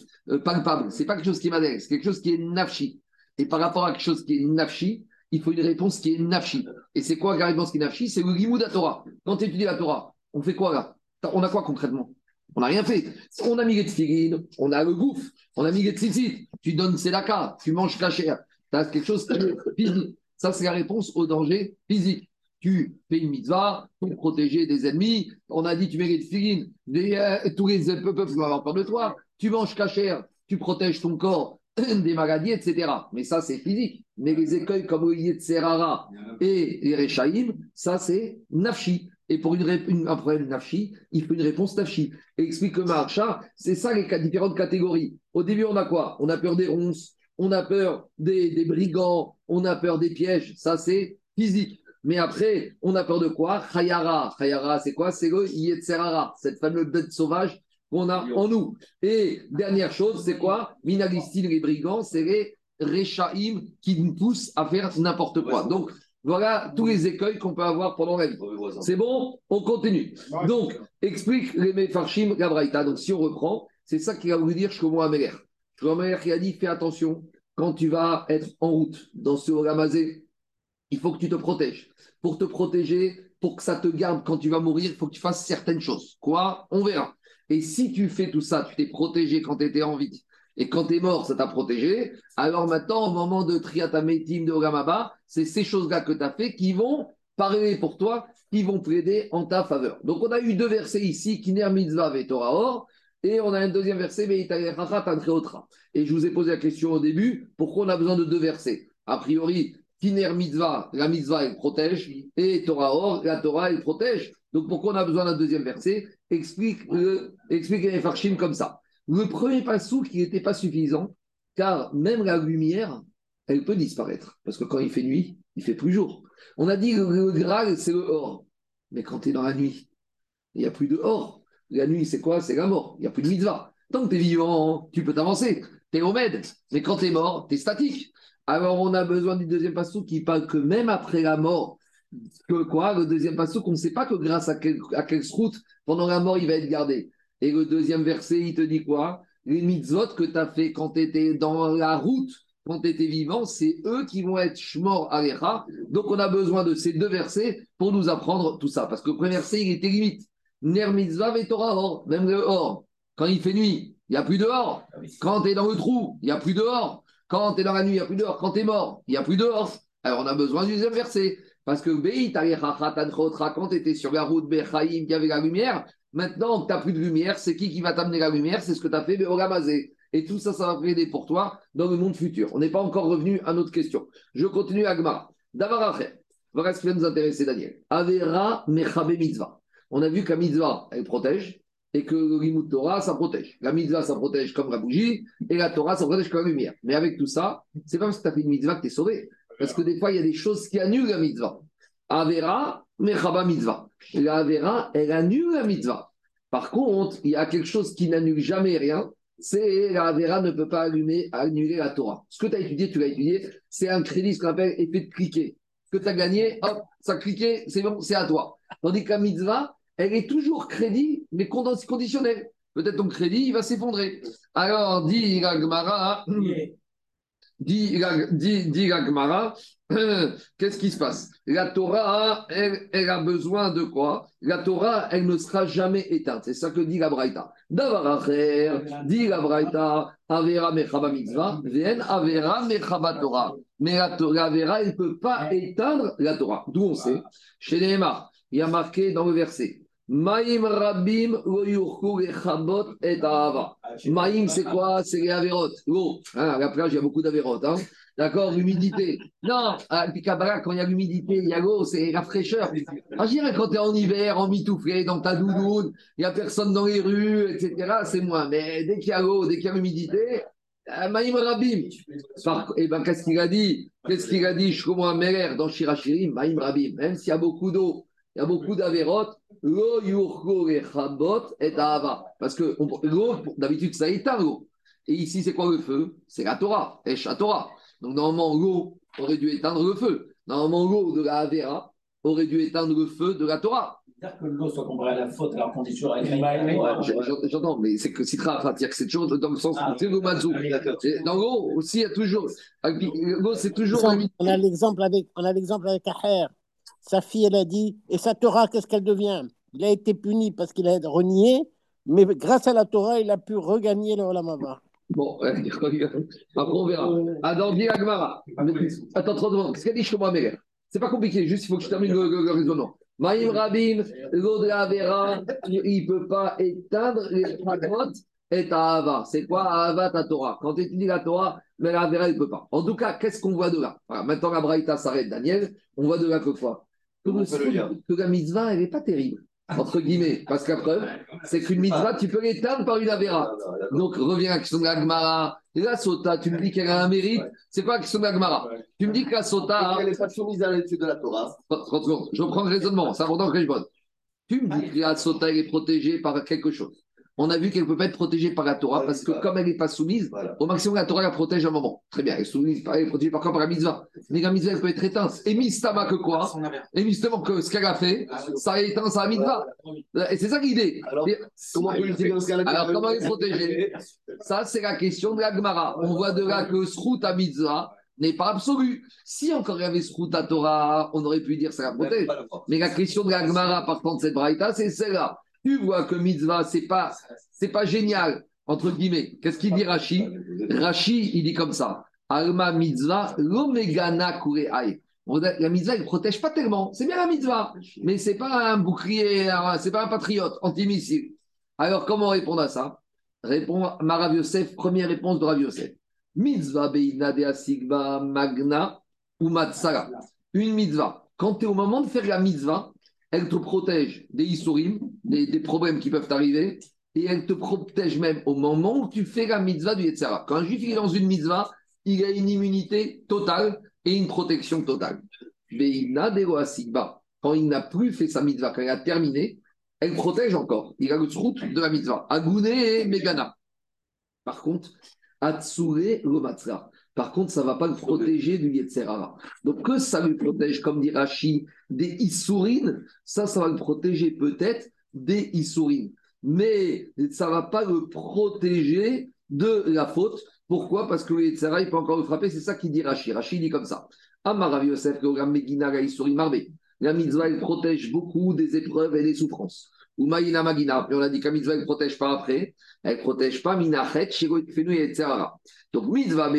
palpable, c'est pas quelque chose qui est c'est quelque chose qui est nafshi. Et par rapport à quelque chose qui est nafshi, il faut une réponse qui est nafshi. Et c'est quoi la réponse qui est nafshi? C'est le limud à Torah. Quand tu étudies la Torah, on fait quoi là? On a quoi concrètement? On n'a rien fait. On a mis les tfilines, on a le gouffre, on a mis les tzitzit, tu donnes sedaka, tu manges cachère. Tu as quelque chose qui est physique. Ça, c'est la réponse au danger physique. Tu fais une mitzvah pour protéger des ennemis. On a dit, tu mets les tfilines, euh, tous les peuples vont avoir peur de toi. Tu manges cachère, tu protèges ton corps des maladies, etc. Mais ça, c'est physique. Mais les écueils comme le Yetzerara et les Rechaïm, ça, c'est nafshi. Et pour une, une- un problème nafshi, il faut une réponse nafshi. Et explique le Maharsha, c'est ça les différentes catégories. Au début, on a quoi? On a peur des ronces, on a peur des, des brigands, on a peur des pièges. Ça, c'est physique. Mais après, on a peur de quoi? Chayara. Chayara, c'est quoi? C'est le Yetzerara, cette fameuse bête sauvage qu'on a en nous. Et dernière chose, c'est quoi? Minalistine, les brigands, c'est les Rechaïm qui nous poussent à faire n'importe quoi. Donc, voilà tous les écueils qu'on peut avoir pendant la vie. C'est bon? On continue. Donc, explique les Mefarshim, la Braïta. Donc, si on reprend, c'est ça qu'il a voulu dire Shlomo Ameler. Shlomo Ameler qui a dit fais attention, quand tu vas être en route dans ce Ramazé, il faut que tu te protèges. Pour te protéger, pour que ça te garde quand tu vas mourir, il faut que tu fasses certaines choses. Quoi? On verra. Et si tu fais tout ça, tu t'es protégé quand tu étais en vie, et quand tu es mort, ça t'a protégé, alors maintenant, au moment de Triatametim de Ogamaba, c'est ces choses-là que tu as fait qui vont parler pour toi, qui vont plaider en ta faveur. Donc on a eu deux versets ici, Kiner Mitzvah ve Torah Or, et on a un deuxième verset. Et je vous ai posé la question au début, pourquoi on a besoin de deux versets? A priori, Kiner Mitzvah, la Mitzvah, elle protège, et Torah Or, la Torah, elle protège. Donc pourquoi on a besoin d'un deuxième verset? Explique, explique les Farshim comme ça. Le premier passou qui n'était pas suffisant, car même la lumière, elle peut disparaître. Parce que quand il fait nuit, il fait plus jour. On a dit que le Graal, c'est le or. Mais quand tu es dans la nuit, il n'y a plus de or. La nuit, c'est quoi? C'est la mort. Il n'y a plus de mitzvah. Tant que tu es vivant, tu peux t'avancer. Tu es omède. Mais quand tu es mort, tu es statique. Alors, on a besoin du deuxième passou qui parle que même après la mort, que quoi? Le deuxième passou, qu'on ne sait pas que grâce à quel, à quelle route, pendant la mort, il va être gardé. Et le deuxième verset, il te dit quoi? Les mitzvot que tu as fait quand tu étais dans la route, quand tu étais vivant, c'est eux qui vont être shmor alecha. Donc on a besoin de ces deux versets pour nous apprendre tout ça. Parce que le premier verset, il était limite. Ner mitzvah et Torah or. Même le or. Quand il fait nuit, il n'y a plus de or. Quand tu es dans le trou, il n'y a plus de or. Quand tu es dans la nuit, il n'y a plus de or. Quand tu es mort, il n'y a plus de or. Alors on a besoin du deuxième verset. Parce que quand tu étais sur la route Bechaïm, qui avait la lumière, Maintenant que tu n'as plus de lumière, c'est qui qui va t'amener la lumière? C'est ce que tu as fait Beogamazé. Et tout ça, ça va plaider pour toi dans le monde futur. On n'est pas encore revenu à notre question. Je continue Agmara. Davaracher. Voilà ce qui va nous intéresser, Daniel. Avera mechabe mitzvah. On a vu qu'à mitzvah, elle protège et que le Torah, ça protège. La mitzvah, ça protège comme la bougie et la Torah, ça protège comme la lumière. Mais avec tout ça, c'est pas parce que tu as fait une mitzvah que tu es sauvé. Parce que des fois, il y a des choses qui annulent la mitzvah. Avera mechaba mitzvah. La Avera, elle annule la mitzvah. Par contre, il y a quelque chose qui n'annule jamais rien, c'est la Avera ne peut pas allumer, annuler la Torah. Ce que tu as étudié, tu l'as étudié, c'est un crédit, ce qu'on appelle effet de cliquer. Ce que tu as gagné, hop, ça a cliqué, c'est bon, c'est à toi. Tandis que la mitzvah, elle est toujours crédit, mais condi- conditionnelle. Peut-être ton crédit, il va s'effondrer. Alors, dit la Gemara, dit dit, dit la Gemara, qu'est-ce qui se passe? La Torah, elle, a besoin de quoi? La Torah, elle ne sera jamais éteinte. C'est ça que dit la Braïta. Davaracher, dit la Braïta, Avera mechaba mitzvah, vien Avera mechaba Torah. Mais la, To- la Avera, elle ne peut pas éteindre la Torah. D'où on sait Chez Nehemar, il y a marqué dans le verset, Maïm Rabim et. Maïm, c'est quoi? C'est les. L'eau. Hein, à la plage, il y a beaucoup d'avérotes. Hein. D'accord L'humidité. Non, à Picabara, quand il y a l'humidité, il y a l'eau, c'est la fraîcheur. Ah, quand tu es en hiver, en mitouflé, dans ta doudoune, il n'y a personne dans les rues, etc., c'est moins. Mais dès qu'il y a l'eau, dès qu'il y a l'humidité, euh, Maïm Rabim. Par- Eh ben, qu'est-ce qu'il a dit? Qu'est-ce qu'il a dit Shlomo Ameler dans Shirachirim? Maïm Rabim. Même s'il y a beaucoup d'eau, il y a beaucoup d'avérotes, l'eau yurko et chabot et ahava. Parce que l'eau, d'habitude, ça éteint l'eau. Et ici, c'est quoi le feu? C'est la Torah, Esh Torah. Donc, normalement, l'eau aurait dû éteindre le feu. Normalement, l'eau de la Avera aurait dû éteindre le feu de la Torah. Dire que l'eau soit comparée à la faute, alors qu'on dit toujours J'entends, mais c'est que Sitra c'est toujours dans le sens Ah, où c'est le Mazou. Et Dans l'eau aussi, il y a toujours. L'eau, c'est toujours. On a l'exemple avec, on a l'exemple avec Aher. Sa fille, elle a dit, et sa Torah, qu'est-ce qu'elle devient? Il a été puni parce qu'il a renié, mais grâce à la Torah, il a pu regagner le Olam Haba. Bon, après, on verra. Adam dit Agmara. Attends, 30 secondes. Qu'est-ce qu'a dit Shlomo Ameler? C'est pas compliqué, juste il faut que je termine le, le- le raisonnement. Maïm Rabim, l'eau de la Avera, il ne peut pas éteindre les Chagot et ta Ava. C'est quoi Ava ta Torah? Quand tu étudies la Torah, mais la Avera, il ne peut pas. En tout cas, qu'est-ce qu'on voit de là? Voilà, Maintenant, la Braïta s'arrête, Daniel. On voit de là que quoi? Que, le- que la mitzvah, elle n'est pas terrible. Entre guillemets. Parce qu'à preuve, c'est qu'une mitzvah, tu peux l'éteindre par une Avera. Donc, reviens à la question de la Gemara. La sota, tu me dis qu'elle a un mérite, c'est pas la question de la Gemara. Tu me dis que la sota. Elle n'est pas soumise à l'étude de la Torah. 30 secondes. Je reprends le raisonnement, c'est important que je bonne. Tu me dis que la sota elle est protégée par quelque chose. On a vu qu'elle ne peut pas être protégée par la Torah parce que comme elle n'est pas soumise, Voilà. au maximum la Torah la protège un moment. Très bien, elle est, soumise, elle est protégée par quoi? Par la mitzvah. Mais la mitzvah elle peut être éteinte. Et mistama que quoi? Et justement que ce qu'elle a fait, ça a éteint sa mitzvah. Et c'est ça l'idée. Alors, Comment on peut l'utiliser dans ce cas-là Alors, comment elle est protégée? Ça, c'est la question de la Gemara. On voit de là que Srout à Mitzvah n'est pas absolu. Si encore il y avait Srout à Torah, on aurait pu dire ça la protège. Mais la question de la Gemara partant de cette braïta, c'est celle-là. Tu vois que Mitzvah, c'est pas, pas génial, entre guillemets. Qu'est-ce qu'il dit Rashi? Rashi, il dit comme ça. Alma Mitzvah, l'omegana kureai. La mitzvah, elle ne protège pas tellement. C'est bien la mitzvah, mais c'est pas un bouclier, c'est pas un patriote anti-missile. Alors, comment répondre à ça? Répond Marav Yosef, première réponse de Rav Yosef. Mitzvah beina de asigba magna ou matsara. Une mitzvah. Quand tu es au moment de faire la mitzvah, elle te protège des isurim, des, des problèmes qui peuvent t'arriver, et elle te protège même au moment où tu fais la mitzvah du Yetzara. Quand un juif il est dans une mitzvah, il a une immunité totale et une protection totale. Beina de asigba. Quand il n'a plus fait sa mitzvah, quand il a terminé, elle protège encore. Il a le route de la mitzvah. Agouné et Megana. Par contre, Atsure le Matzra. Par contre, ça ne va pas le protéger du Yetzerara. Donc, que ça lui protège, comme dit Rashi, des Issourines, ça, ça va le protéger peut-être des Issourines. Mais ça ne va pas le protéger de la faute. Pourquoi? Parce que le Yetzerara, il peut encore le frapper. C'est ça qu'il dit Rashi. Rashi dit comme ça. Amarav Yosef, Megina, la Issourim Marbe. La mitzvah, elle protège beaucoup des épreuves et des souffrances. Ou Maïna Magina, puis on a dit que mitzvah, ne protège pas après. Elle ne protège pas Minachet, Shego Fenu et etc. Donc, mitzvah,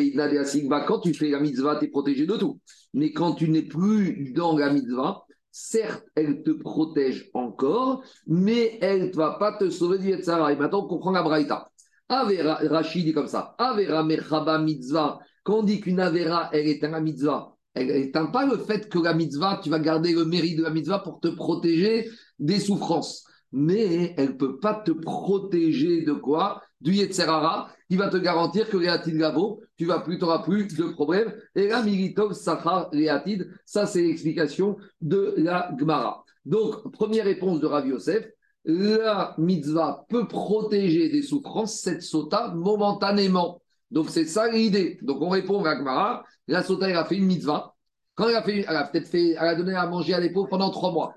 quand tu fais la mitzvah, tu es protégé de tout. Mais quand tu n'es plus dans la mitzvah, certes, elle te protège encore, mais elle ne va pas te sauver du Yetzara. Et maintenant, on comprend la Braïta. Avera, Rachid dit comme ça. Avera mechaba mitzvah. Quand on dit qu'une avera, elle est un mitzvah, elle n'éteint pas le fait que la mitzvah, tu vas garder le mérite de la mitzvah pour te protéger des souffrances. Mais elle ne peut pas te protéger de quoi? Du Yetzerara, qui va te garantir que Réatid Gavo, tu vas plus, n'auras plus de problème. Et là, Militov Sachar Réatid, ça c'est l'explication de la Gemara. Donc, première réponse de Rav Yosef, la mitzvah peut protéger des souffrances, cette sota, momentanément. Donc, c'est ça l'idée. Donc, on répond à Gemara, la sota, elle a fait une mitzvah. Quand elle a fait, elle a peut-être fait, elle a donné à manger à des pauvres pendant trois mois.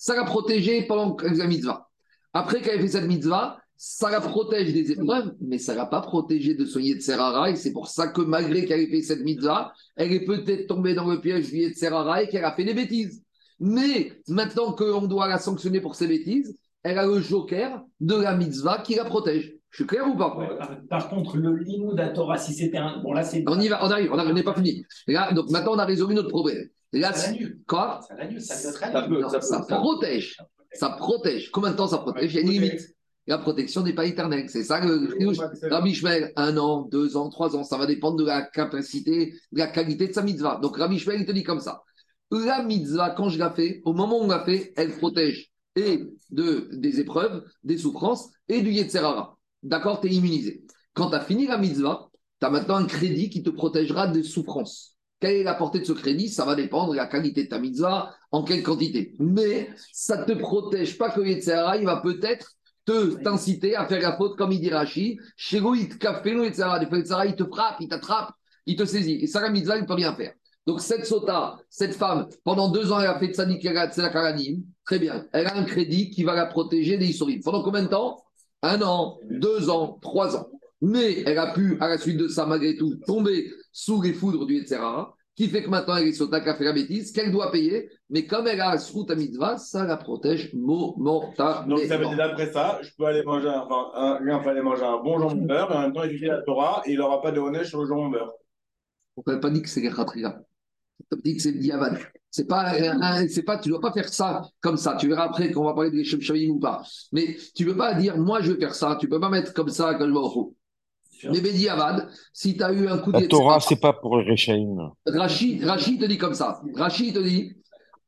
Ça l'a protégé pendant la mitzvah. Après qu'elle ait fait cette mitzvah, ça la protège des épreuves, mais ça ne l'a pas protégé de soigner de Serrara. Et c'est pour ça que malgré qu'elle ait fait cette mitzvah, elle est peut-être tombée dans le piège de Serrara et qu'elle a fait des bêtises. Mais maintenant qu'on doit la sanctionner pour ses bêtises, elle a le joker de la mitzvah qui la protège. Je suis clair ou pas? Ouais, par, par contre, le limou Torah, si c'était un. Bon, là, c'est. On y va, on arrive, on n'est pas fini. Là, donc maintenant, on a résolu notre problème. Là, Ça quoi? Ça protège. Ça protège. Combien de temps ça protège? Il y a une limite. La protection n'est pas éternelle. C'est ça le Rabbi Shmuel, un an, deux ans, trois ans, ça va dépendre de la capacité, de la qualité de sa mitzvah. Donc Rabbi Shmuel, il te dit comme ça. La mitzvah, quand je la fais, au moment où on la fait, elle protège et de, des épreuves, des souffrances et du Yetzerara. D'accord? Tu es immunisé. Quand tu as fini la mitzvah, tu as maintenant un crédit qui te protégera des souffrances. Quelle est la portée de ce crédit? Ça va dépendre de la qualité de ta mitzvah, en quelle quantité. Mais ça ne te protège pas que le Yetzerara, il va peut-être te t'inciter à faire la faute, comme il dit Rashi. Chez lui, il te Yetzerara, il te frappe, il t'attrape, il te saisit. Et ça, la mitzvah, il ne peut rien faire. Donc, cette sota, cette femme, pendant deux ans, elle a fait Tzadik Karanim. Très bien. Elle a un crédit qui va la protéger des Issorim. Pendant combien de temps? Un an, deux ans, trois ans. Mais elle a pu, à la suite de ça, malgré tout, tomber sous les foudres du Yetzerara, qui fait que maintenant elle est sota qui a fait la bêtise, qu'elle doit payer. Mais comme elle a Srout à mitzvah, ça la protège momentanément. Donc, ça veut dire d'après ça, je peux aller manger un, enfin, un peut aller manger un bon jambon beurre et en même temps étudier la Torah et il n'aura pas de honnête sur le jambon beurre. On n'a pas dit que c'est les khatria. On dit que c'est le diavad. C'est pas, un- c'est pas, tu dois pas faire ça comme ça. Tu verras après qu'on va parler des Shem ou pas. Mais tu peux pas dire, moi, je vais faire ça. Tu peux pas mettre comme ça quand je vais au. Mais Bediavad, si tu as eu un coup La de Torah, c'est pas pour les Réchaïm. Rachid, Rachid te dit comme ça. Rachid te dit,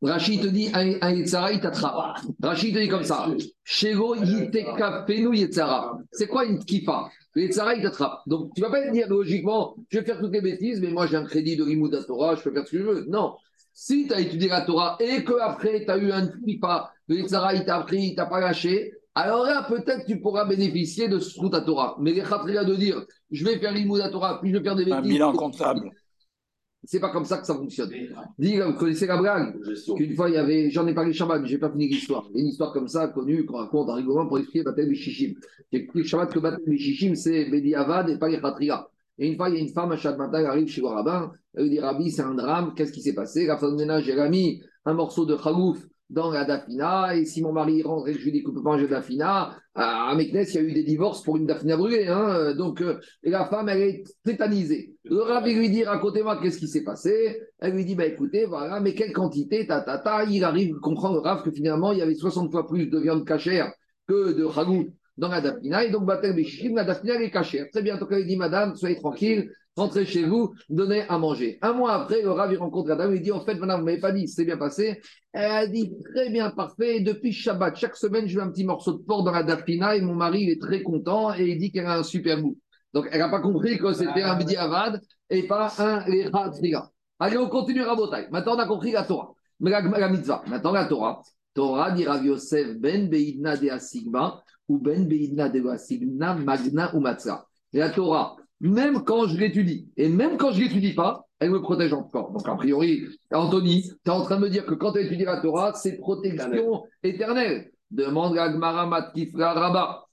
Rachid te dit, un, Yetzara, il t'attrape. Rachid te dit comme ça. Shego yitekafenu Yetzara. C'est quoi une kifa Le Yetzara, il t'attrape. Donc, tu vas pas dire logiquement, je vais faire toutes les bêtises, mais moi, j'ai un crédit de Rimoud à Torah, je peux faire ce que je veux. Non. Si tu as étudié la Torah et qu'après, tu as eu un kifa, le Yetzara, il t'a appris, il t'a pas lâché, alors là, peut-être tu pourras bénéficier de ce route à Torah. Mais les khatria de dire, je vais faire Rimoud à Torah, puis je vais faire des bêtises. Un bilan comptable. C'est pas comme ça que ça fonctionne. Dis, vous connaissez la blague Qu'une fois, il y avait, j'en ai parlé Shabbat, mais je n'ai pas fini l'histoire. Il y a une histoire comme ça, connue, qu'on raconte en rigolant pour expliquer Batel Bishishim. J'ai expliqué Shabbat que Batel Bishishim, c'est Bedi Avad et pas les Khatria. Et une fois, il y a une femme, à Shabbat matin, elle arrive chez le rabbin, elle lui dit Rabbi, c'est un drame, qu'est-ce qui s'est passé? La femme de ménage, elle a mis un morceau de khalouf dans la dafina, et si mon mari que je lui dis peut pas manger dafina, à Meknes, il y a eu des divorces pour une dafina brûlée. Hein, donc, euh, la femme, elle est tétanisée. Le rabbi lui dit, racontez-moi qu'est-ce qui s'est passé. Elle lui dit, bah écoutez, voilà, mais quelle quantité, ta, ta, ta. Il arrive, comprendre le Rav que finalement, il y avait 60 fois plus de viande cachère que de ragout dans la dafina. Et donc, Batel la dafina, elle est cachère. Très bien, donc elle dit, madame, soyez tranquille, rentrez chez vous, donnez à manger. Un mois après, le Rav, rencontre la dame, il dit, en fait, madame, vous m'avez pas dit, c'est bien passé. Elle a dit, très bien, parfait. Depuis Shabbat, chaque semaine, je mets un petit morceau de porc dans la dafina et mon mari, est très content et il dit qu'elle a un super goût. Donc, elle n'a pas compris que c'était un midi avad et pas un Triga. Allez, on continue Rabotai. Maintenant, on a compris la Torah. La, la mitzvah. Maintenant, la Torah. Torah dit Rav Yosef ben beidna de asigma ou ben beidna de asigna magna ou matzah. La Torah, même quand je l'étudie et même quand je ne l'étudie pas, elle me protège encore. Donc, a priori, Anthony, tu es en train de me dire que quand tu étudies la Torah, c'est protection éternelle. Demande à Gmara Matkifra Rabba.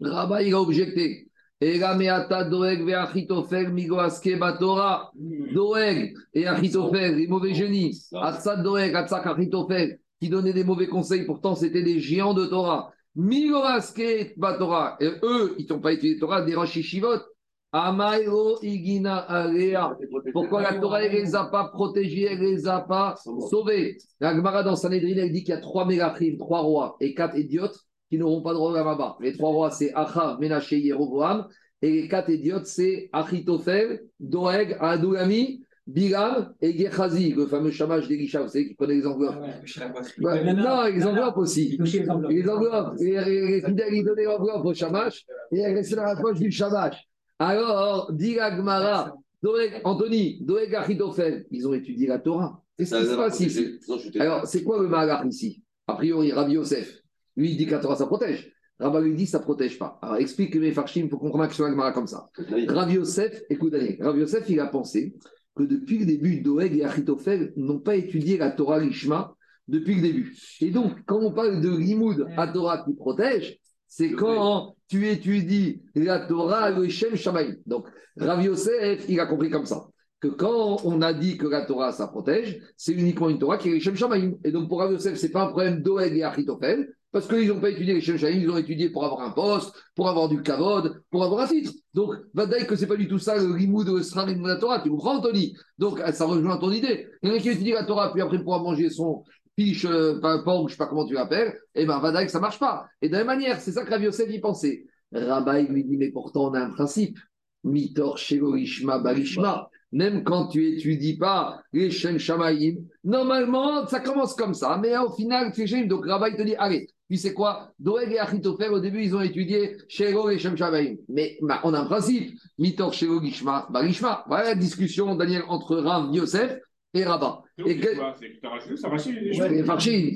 Rabba, il a objecté. Ega meata doeg ve achitofel migo aske batora. Doeg et achitofel, les mauvais génies. Atzad doeg, atzak achitofel, qui donnaient des mauvais conseils, pourtant c'était des géants de Torah. Migo aske batora. Et eux, ils n'ont pas étudié Torah, des roches shivot. Amairo igina alea. Pourquoi la Torah ne les a pas protégés, elle ne les a pas sauvés? La Gemara dans Sanhedrin, elle dit qu'il y a trois mégachrim, trois rois et quatre idiotes qui n'auront pas de droit là-bas. Les trois rois, c'est Achav, Menaché, Yeroboam. Et les quatre idiotes, c'est Achitophel, Doeg, Adoulami, Bilam et Gehazi, le fameux chamage d'Elisha, vous savez, qui prenait les enveloppes? Bah, non, les enveloppes aussi. Les enveloppes. Enveloppes, les, les- les fidèles, ils donnaient l'enveloppe au chamash et elle restait dans la poche du chamash. Alors, dit Doeg, Anthony, Doeg Achitophel, ils ont étudié la Torah. Qu'est-ce qui se passe ici Alors, c'est quoi le malach ici? A priori, Rabbi Yosef, lui, il dit que la Torah, ça protège. Rabbi lui dit, ça protège pas. Alors, explique que mes farchim, il faut comprendre que Gemara comme ça. Rav Yosef, écoute, Daniel, Rav Yosef, il a pensé que depuis le début, Doeg et Achitophel n'ont pas étudié la Torah Lishma depuis le début. Et donc, quand on parle de Limoud à Torah qui protège, c'est quand tu étudies la Torah le Shem Shamaï. Donc, Rav Yosef, il a compris comme ça. Que quand on a dit que la Torah, ça protège, c'est uniquement une Torah qui est le Shem Shamaïm. Et donc, pour Rav Yosef, c'est pas un problème Doeg et Achitophel, parce qu'ils n'ont pas étudié les Shem Shamaïm, ils ont étudié pour avoir un poste, pour avoir du kavod, pour avoir un titre. Donc, Vadaï, que c'est pas du tout ça le limoud, le srarim de la Torah. Tu comprends, Anthony? Donc, ça rejoint ton idée. Il y en a qui étudie la Torah, puis après, pourra manger son piche, euh, pas porc, je sais pas comment tu l'appelles, et ben, Vadaï, ça marche pas. Et de la même manière, c'est ça que Rav Yosef y pensait. Rabbi lui dit, mais pourtant, on a un principe. Mitor, Shegorishma, Barishma. Même quand tu étudies pas les Shem Shamaïm, normalement, ça commence comme ça, mais au final, tu es Donc, Rabbi te dit, allez, puis c'est quoi? Doeg et Achitophel, au début, ils ont étudié Shego et Shem Shamaïm. Mais bah, on a un principe. Mitor, Shego, Gishma, Barishma. Voilà la discussion, Daniel, entre Rav Yosef et Rabat. Et que- C'est les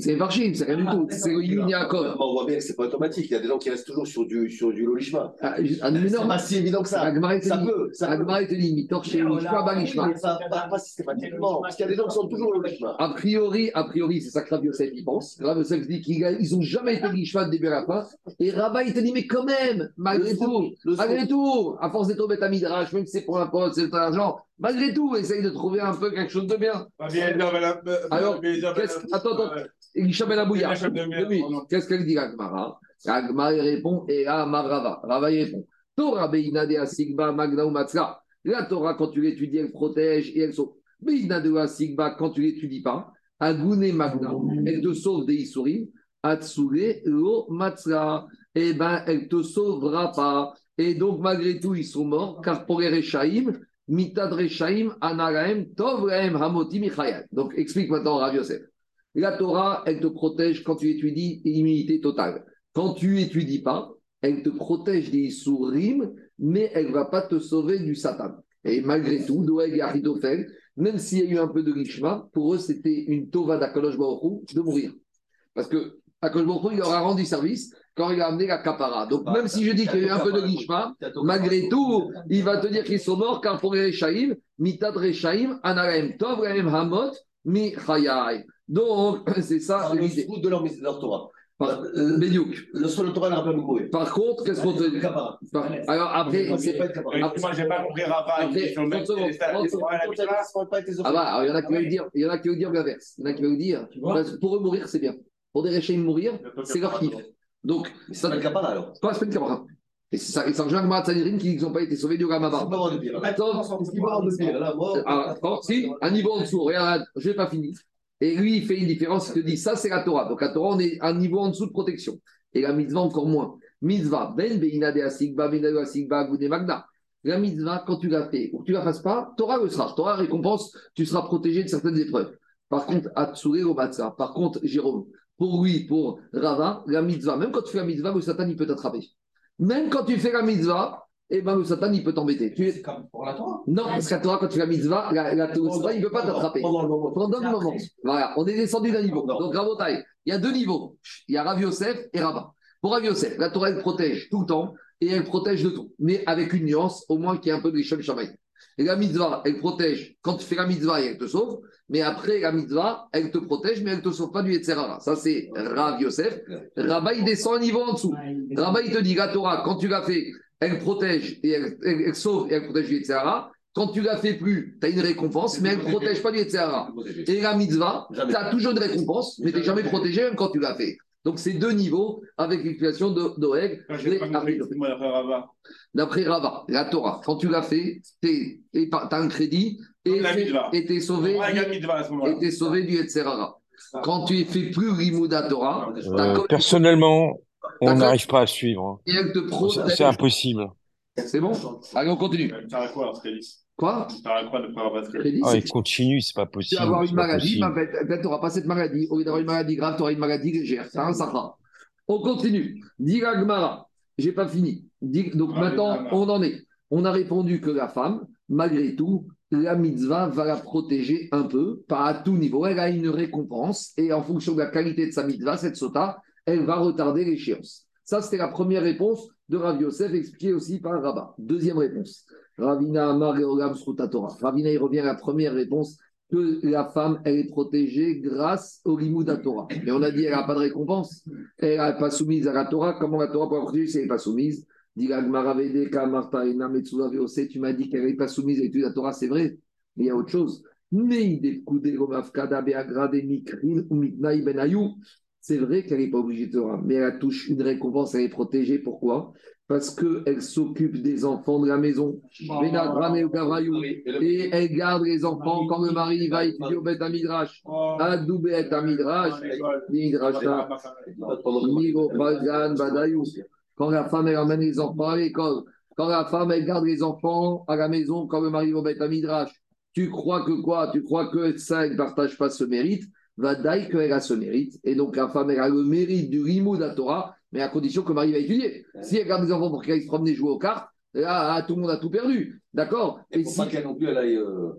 c'est Farchim, c'est rien du tout. C'est Yaakov. On voit bien que c'est pas automatique. Il y a des gens qui restent toujours sur du, sur du Lolishma. Ah, ah, C'est pas si évident que ça. Ça peut, ça peut. Agmara te dit, Mitor, Shego, Gishma, Barishma. Mais pas, systématiquement. Parce qu'il y a des gens qui sont toujours Lolishma. A priori, a priori, c'est ça que Rav Yosef y pense. Rav Yosef dit qu'ils n'ont jamais été Gishma de début à la fin. Et Rabat, il te dit, mais quand même, malgré tout, malgré tout, à force d'être au Beth Midrash, même si c'est pour un poste, c'est de l'argent, malgré tout, essaye de trouver un peu quelque chose de bien. Pas bien, Alors, bien, bien, qu'est-ce- bien, attends, attends. euh, qu'est-ce qu'elle dit, Agmara Agmara répond, et à Mavrava. Rava il répond. Torah Beina de Asigba Magna ou Matzra. La Torah, quand tu l'étudies, elle protège et elle sauve. Beina de Asigba, quand tu l'étudies pas, Agune Magna, elle te sauve des Isurim. Atsule Lo Matzra. Eh ben, elle te sauvera pas. Et donc, malgré tout, ils sont morts, car pour les Rechaim, Donc, explique maintenant, Rav Yosef. La Torah, elle te protège quand tu étudies immunité totale. Quand tu étudies pas, elle te protège des sourim, mais elle ne va pas te sauver du Satan. Et malgré tout, Doeg et Achitophel, même s'il y a eu un peu de Rishma, pour eux, c'était une tova d'Akadosh Baruch de mourir. Parce que Akadosh Baruch il leur a rendu service quand il a amené la kapara. Donc, même si je dis qu'il y a eu un peu de Rishma, malgré tout, il va te dire qu'ils sont morts car pour les Rechaim, Mitad Rechaim, Anaraem Tov, Hamot, Mi Chayai. Donc, c'est ça Le l'idée. sou de leur, de leur Torah. Par- Euh, Bédiouk. Le sol de Torah n'a pas mourir. Par contre, qu'est-ce qu'on te dit Alors après, c'est pas être capara. Excuse-moi, j'ai pas compris Rafa. Après, Ils sont même 30 secondes, 30 secondes. Ah bah, alors, il y en a qui veulent dire, il y en a qui veulent dire l'inverse. Il y en a qui veulent dire, que pour eux mourir, c'est bien. Pour des réchés mourir, c'est leur kiff. Donc, Mais c'est ça pas le alors. pas c'est camarade. Et c'est ça, et le Mahatzanirim qui n'ont pas été sauvés du C'est moi Ah, oh, si, un niveau en dessous, regarde, je n'ai pas fini. Et lui, il fait une différence, il te dit, ça c'est la Torah. Donc la Torah, on est un niveau en dessous de protection. Et la mitzvah encore moins. Mitzvah, ben beina de asigba, beina de asigba, goudé magna. La mitzvah, quand tu l'as fait ou que tu la fasses pas, Torah le sera. Torah récompense, tu seras protégé de certaines épreuves. Par contre, Atsure. Par contre, Jérôme, pour lui, pour Rava, la mitzvah, même quand tu fais la mitzvah, le Satan, il peut t'attraper. Même quand tu fais la mitzvah, eh ben, le Satan, il peut t'embêter. Tu C'est comme pour la Torah. non, parce qu'à Torah, quand tu fais la mitzvah, la, Satan, il ne peut pas t'attraper. Pendant le moment. Pendant le moment. Voilà, on est descendu d'un niveau. Donc, Rabotai, il y a deux niveaux. Il y a Rav Yosef et Rabat. Pour Rav Yosef, la Torah, elle protège tout le temps et elle protège de tout. Mais avec une nuance, au moins qu'il y ait un peu de Shamaï. Et la mitzvah, elle protège quand tu fais la mitzvah et elle te sauve. Mais après la mitzvah, elle te protège, mais elle ne te sauve pas du Yetzerara. Ça, c'est Rav Yosef. Rabat, il descend un niveau en dessous. Rabat, il te dit, la Torah, quand tu l'as fait, elle protège et elle, elle- elle sauve et elle protège du Yetzerara. Quand tu la fais plus, tu as une récompense, mais elle ne protège pas du Yetzerara. Et la mitzvah, tu as toujours une récompense, mais tu n'es jamais protégé même quand tu l'as fait. Donc, c'est deux niveaux avec l'explication de d'Oeg. Rafa. D'après Rava, la Torah, quand tu l'as fait, tu as un crédit et tu es sauvé, t'es sauvé du Yetzerara. Quand tu fais plus Rimouda Torah, Euh, personnellement, On n'arrive pas à suivre. hein. C'est impossible. C'est bon? Allez, on continue. Ça arrête quoi, Ah, il continue, c'est pas tu possible. vas avoir une maladie, peut-être tu n'auras pas cette maladie. Au lieu d'avoir une maladie grave, tu auras une maladie légère. C'est un sahara. On continue. Dit Agmara, j'ai pas fini. Donc maintenant, on en est. On a répondu que la femme, malgré tout, la mitzvah va la protéger un peu, pas à tout niveau. Elle a une récompense et en fonction de la qualité de sa mitzvah, cette sota, elle va retarder l'échéance. Ça, c'était la première réponse de Rav Yosef, expliquée aussi par Rabat. Deuxième réponse. Ravina Amar et Torah. Ravina, il revient à la première réponse que la femme, elle est protégée grâce au Limoud à Torah. Mais on a dit, elle n'a pas de récompense. Elle n'est pas soumise à la Torah. Comment la Torah peut la protéger si elle n'est pas soumise? La tu m'as dit qu'elle n'est pas soumise à l'étude de la Torah, c'est vrai. Mais il y a autre chose. Mais c'est vrai qu'elle n'est pas obligée de Torah, mais elle touche une récompense, elle est protégée. Pourquoi? Parce qu'elle s'occupe des enfants de la maison. Et elle garde les enfants quand le mari va étudier au Beth Midrash. Adou Beth Midrash, Quand la femme, elle emmène les enfants à l'école. Quand la femme, elle garde les enfants à la maison quand le mari va au Beth Midrash. Tu crois que quoi? Tu crois que ça, elle ne partage pas ce mérite? Va d'ailleurs qu'elle a ce mérite. Et donc, la femme, elle a le mérite du rimou de la Torah, mais à condition que le mari va étudier. Si elle garde les enfants pour aillent se promener jouer aux cartes, là, ah, tout le monde a tout perdu. D'accord? Et faut si. pas qu'elle non plus, elle aille. euh,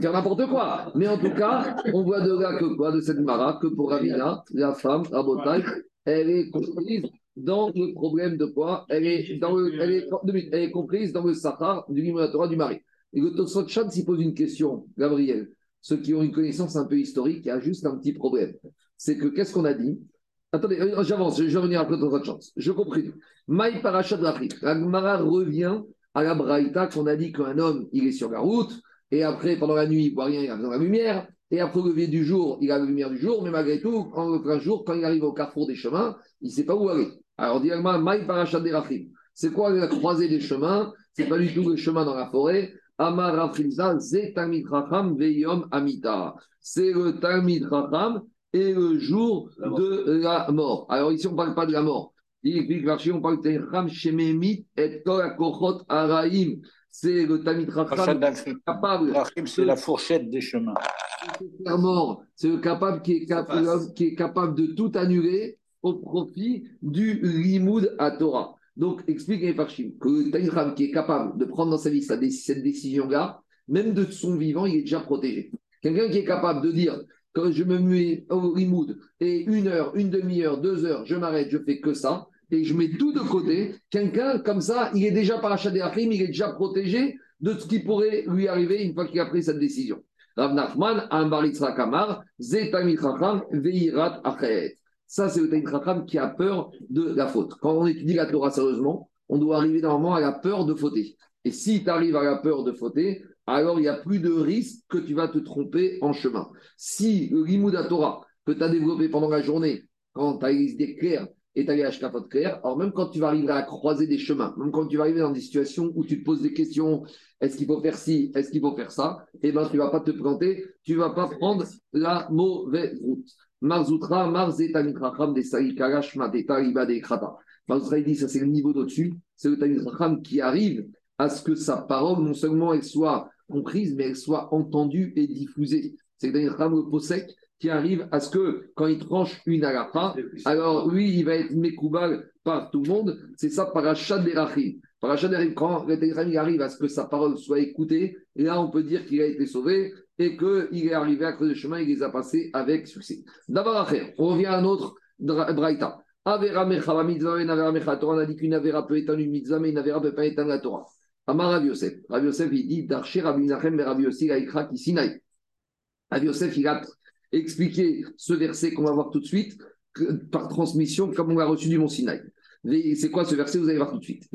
faire n'importe quoi. Mais en tout cas, on voit de là que quoi, de cette mara, que pour Ravina, la femme, Rabotai, elle est comprise dans le problème de quoi Elle est, dans le, elle est, deux minutes, elle est comprise dans le Sahar du Torah du mari. Et le Tosot Chan s'y pose une question, Gabriel. Ceux qui ont une connaissance un peu historique, il y a juste un petit problème. C'est que qu'est-ce qu'on a dit? Attendez, euh, j'avance, je vais revenir après dans votre chance. Je comprends. Maï Parachat Rachid. La Gemara revient à la Braïta qu'on a dit qu'un homme, il est sur la route, et après, pendant la nuit, il ne voit rien, il a besoin de la lumière, et après le lever du jour, il a la lumière du jour, mais malgré tout, en plein jour, quand il arrive au carrefour des chemins, il ne sait pas où aller. Alors, Gemara, Maï Parachat Rachid. C'est quoi la croisée des chemins? C'est pas du tout le chemin dans la forêt. Amar Rafriza, Ze Talmid Chacham Veyom Amita. C'est le Talmid et le jour La de la mort. Alors ici, on ne parle pas de la mort. Il explique Rashi, on parle de Ram Shememit et Kol Araim. C'est le capable Rachim, c'est la fourchette des chemins. C'est le capable qui est capable, qui est capable de tout annuler au profit du Limoud à Torah. Donc, explique les Farshim que le Talmid Chacham qui est capable de prendre dans sa vie cette cette décision-là, même de son vivant, il est déjà protégé. Quelqu'un qui est capable de dire quand je me mets au Limoud et une heure, une demi-heure, deux heures, je m'arrête, je fais que ça, et je mets tout de côté, quelqu'un comme ça, il est déjà parachat des Achim, il est déjà protégé de ce qui pourrait lui arriver une fois qu'il a pris cette décision. Rav Nachman, Kamar, Veirat Achet. Ça, c'est le Tamit qui a peur de la faute. Quand on étudie la Torah sérieusement, on doit arriver normalement à la peur de fauter. Et si tu arrives à la peur de fauter, alors il n'y a plus de risque que tu vas te tromper en chemin. Si le Limoud à Torah que tu as développé pendant la journée, quand tu as les et tu as les hashkafot clairs, alors même quand tu vas arriver à croiser des chemins, même quand tu vas arriver dans des situations où tu te poses des questions, est-ce qu'il faut faire ci, est-ce qu'il faut faire ça, eh bien tu ne vas pas te planter, tu ne vas pas prendre la mauvaise route. Marzoutra, Marzetanit Racham, des Saïkarash, Mateta, des Krata. Marzoutra, il dit, ça c'est le niveau d'au-dessus, c'est le Tanit Racham qui arrive à ce que sa parole, non seulement elle soit comprise, mais elle soit entendue et diffusée. C'est le le Posek, qui arrive à ce que, quand il tranche une alaha, alors lui, il va être mékoubal par tout le monde. C'est ça, parachat des Rachim. Parachat des Rachim, quand il arrive à ce que sa parole soit écoutée, et là, on peut dire qu'il a été sauvé et qu'il est arrivé à creuser le chemin, il les a passés avec succès. D'abord, on revient à un autre Braïta. Avera mecha, mitzvah, et navera mecha. Torah, on a dit qu'une avera peut éteindre une mitzvah, mais une avera peut pas éteindre la Torah. Amar Rav Yosef. Rav Yosef, il dit, Darché Rabbi Nachem, mais Rav Yossi, Laikra, qui Yosef, il a expliqué ce verset qu'on va voir tout de suite, par transmission, comme on l'a reçu du Mont Sinaï. C'est quoi ce verset Vous allez voir tout de suite.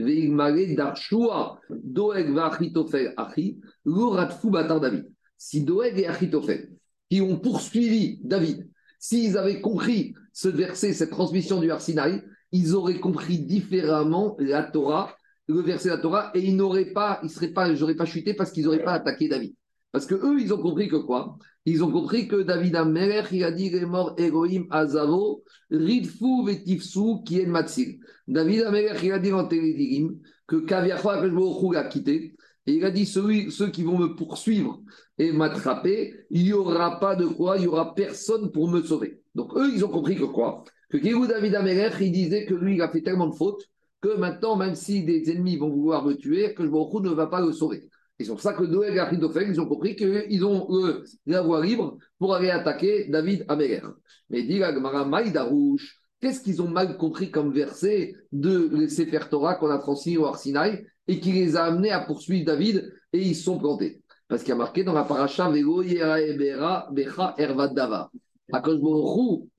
Si Doeg et Achitofel, qui ont poursuivi David, s'ils avaient compris ce verset, cette transmission du Arsinaï, ils auraient compris différemment la Torah, le verset de la Torah, et ils n'auraient pas, ils seraient pas, pas chuté parce qu'ils n'auraient pas attaqué David. Parce que eux, ils ont compris que quoi? Ils ont compris que David Amelech, il a dit il est mort Elohim Azavo, Ridfou Vetifsou, qui est Matsil. David Amelech, il a dit en Télédirim que Kaviachwa, que je l'a quitté. Et il a dit ceux qui vont me poursuivre et m'attraper, il n'y aura pas de quoi, il n'y aura personne pour me sauver. Donc eux, ils ont compris que quoi? Que Kérou David Amelech, il disait que lui, il a fait tellement de fautes que maintenant, même si des ennemis vont vouloir le tuer, que Baruch ne va pas le sauver. Et c'est pour ça que Doeg et Achitophel, ils ont compris qu'ils ont euh, la voie libre pour aller attaquer David Amelech. Mais dit la Gemara Maïdarouche, qu'est-ce qu'ils ont mal compris comme verset de Sefer Torah qu'on a transmis au Arsinaï et qui les a amenés à poursuivre David et ils sont plantés? Parce qu'il y a marqué dans la paracha Vego Yera Ebera Becha Ervad Dava. Baruch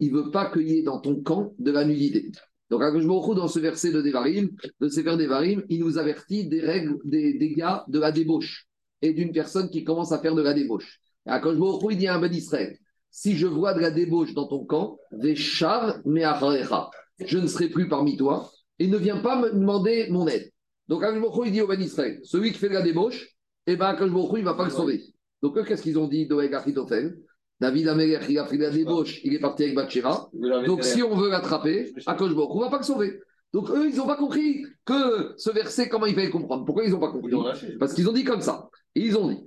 il ne veut pas qu'il y ait dans ton camp de la nudité. Donc, Akash Baruch dans ce verset de Devarim, de Sefer Devarim, il nous avertit des règles, des dégâts de la débauche et d'une personne qui commence à faire de la débauche. Et Akash Baruch il dit à un ben Israël si je vois de la débauche dans ton camp, Veshav Me'acharecha, je ne serai plus parmi toi et ne viens pas me demander mon aide. Donc, Akash Baruch il dit au ben Israël celui qui fait de la débauche, eh ben, Akash Baruch il ne va pas le sauver. Donc, eux, qu'est-ce qu'ils ont dit Doeg Achitophel? David Amelech, il a de la débauche, il est parti avec Bathsheba. Donc, si on veut l'attraper, Akash Baruch on ne va pas le sauver. Donc, eux, ils n'ont pas compris que ce verset, comment il fallait le comprendre. Pourquoi ils n'ont pas compris Parce qu'ils ont dit comme ça. Ils ont dit.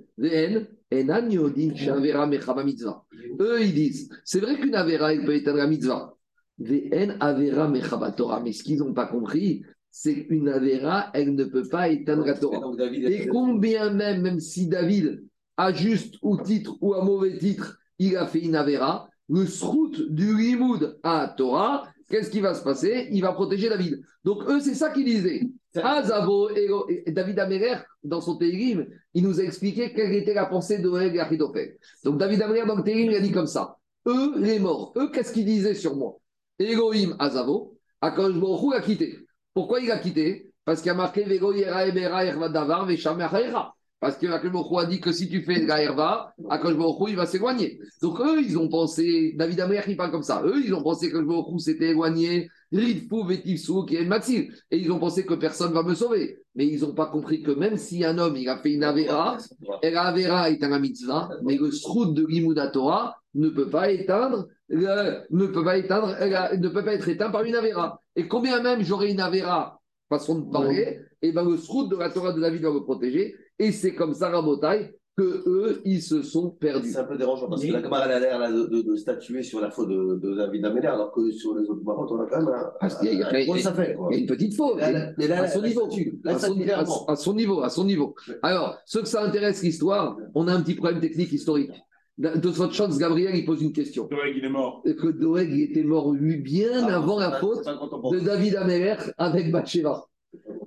Eux, ils disent c'est vrai qu'une Avera, elle peut éteindre la mitzvah. Avera. Mais ce qu'ils n'ont pas compris, c'est qu'une Avera, elle ne peut pas éteindre la Torah. Et combien même, même si David, à juste ou titre ou à mauvais titre, il a fait une Avera, le srout du limoud à Torah, qu'est-ce qui va se passer? Il va protéger David. Donc eux, c'est ça qu'ils disaient. Azavo et David Améler, dans son Télim, il nous a expliqué quelle était la pensée de Achitophel. Donc David Améler, dans le Télim, il a dit comme ça. Eux, les morts, eux, qu'est-ce qu'ils disaient sur moi? Elohim Azavo, Akash a quitté. Pourquoi il a quitté? Parce qu'il a marqué Vego Yera Ebera Erva Davar Vesham Achaera. Parce que Akash a dit que si tu fais de la Herva, Akash il va s'éloigner. Donc eux, ils ont pensé, David Améler, il parle comme ça. Eux, ils ont pensé que Baruch s'était éloigné, Ridfou Vetifsou, qui est Matzil. Et ils ont pensé que personne ne va me sauver. Mais ils n'ont pas compris que même si un homme, il a fait une Avera, et la Avera est un mitzvah, mais le sroud de Limouda Torah ne peut pas éteindre, le- ne peut pas éteindre, la- ne peut pas être éteint par une Avera. Et combien même j'aurais une Avera, façon de parler, et ben le sroud de la Torah de David va me protéger. Et c'est comme ça, Rabotai, que eux, ils se sont perdus. C'est un peu dérangeant parce que la camarade elle a l'air de, de, de statuer sur la faute de, de David Améler, alors que sur les autres marottes, on a quand même un. Y a- y quoi. Une petite faute, Là, là, mais là, à son niveau. statue. Là, À son, à- à son niveau, à son niveau. Alors, ceux que ça intéresse l'histoire, on a un petit problème technique historique. De votre chance, Gabriel, il pose une question. Doeg, il est mort. Que Doeg il était mort, lui, bien Ah, avant la faute de David Améler avec Bathsheba.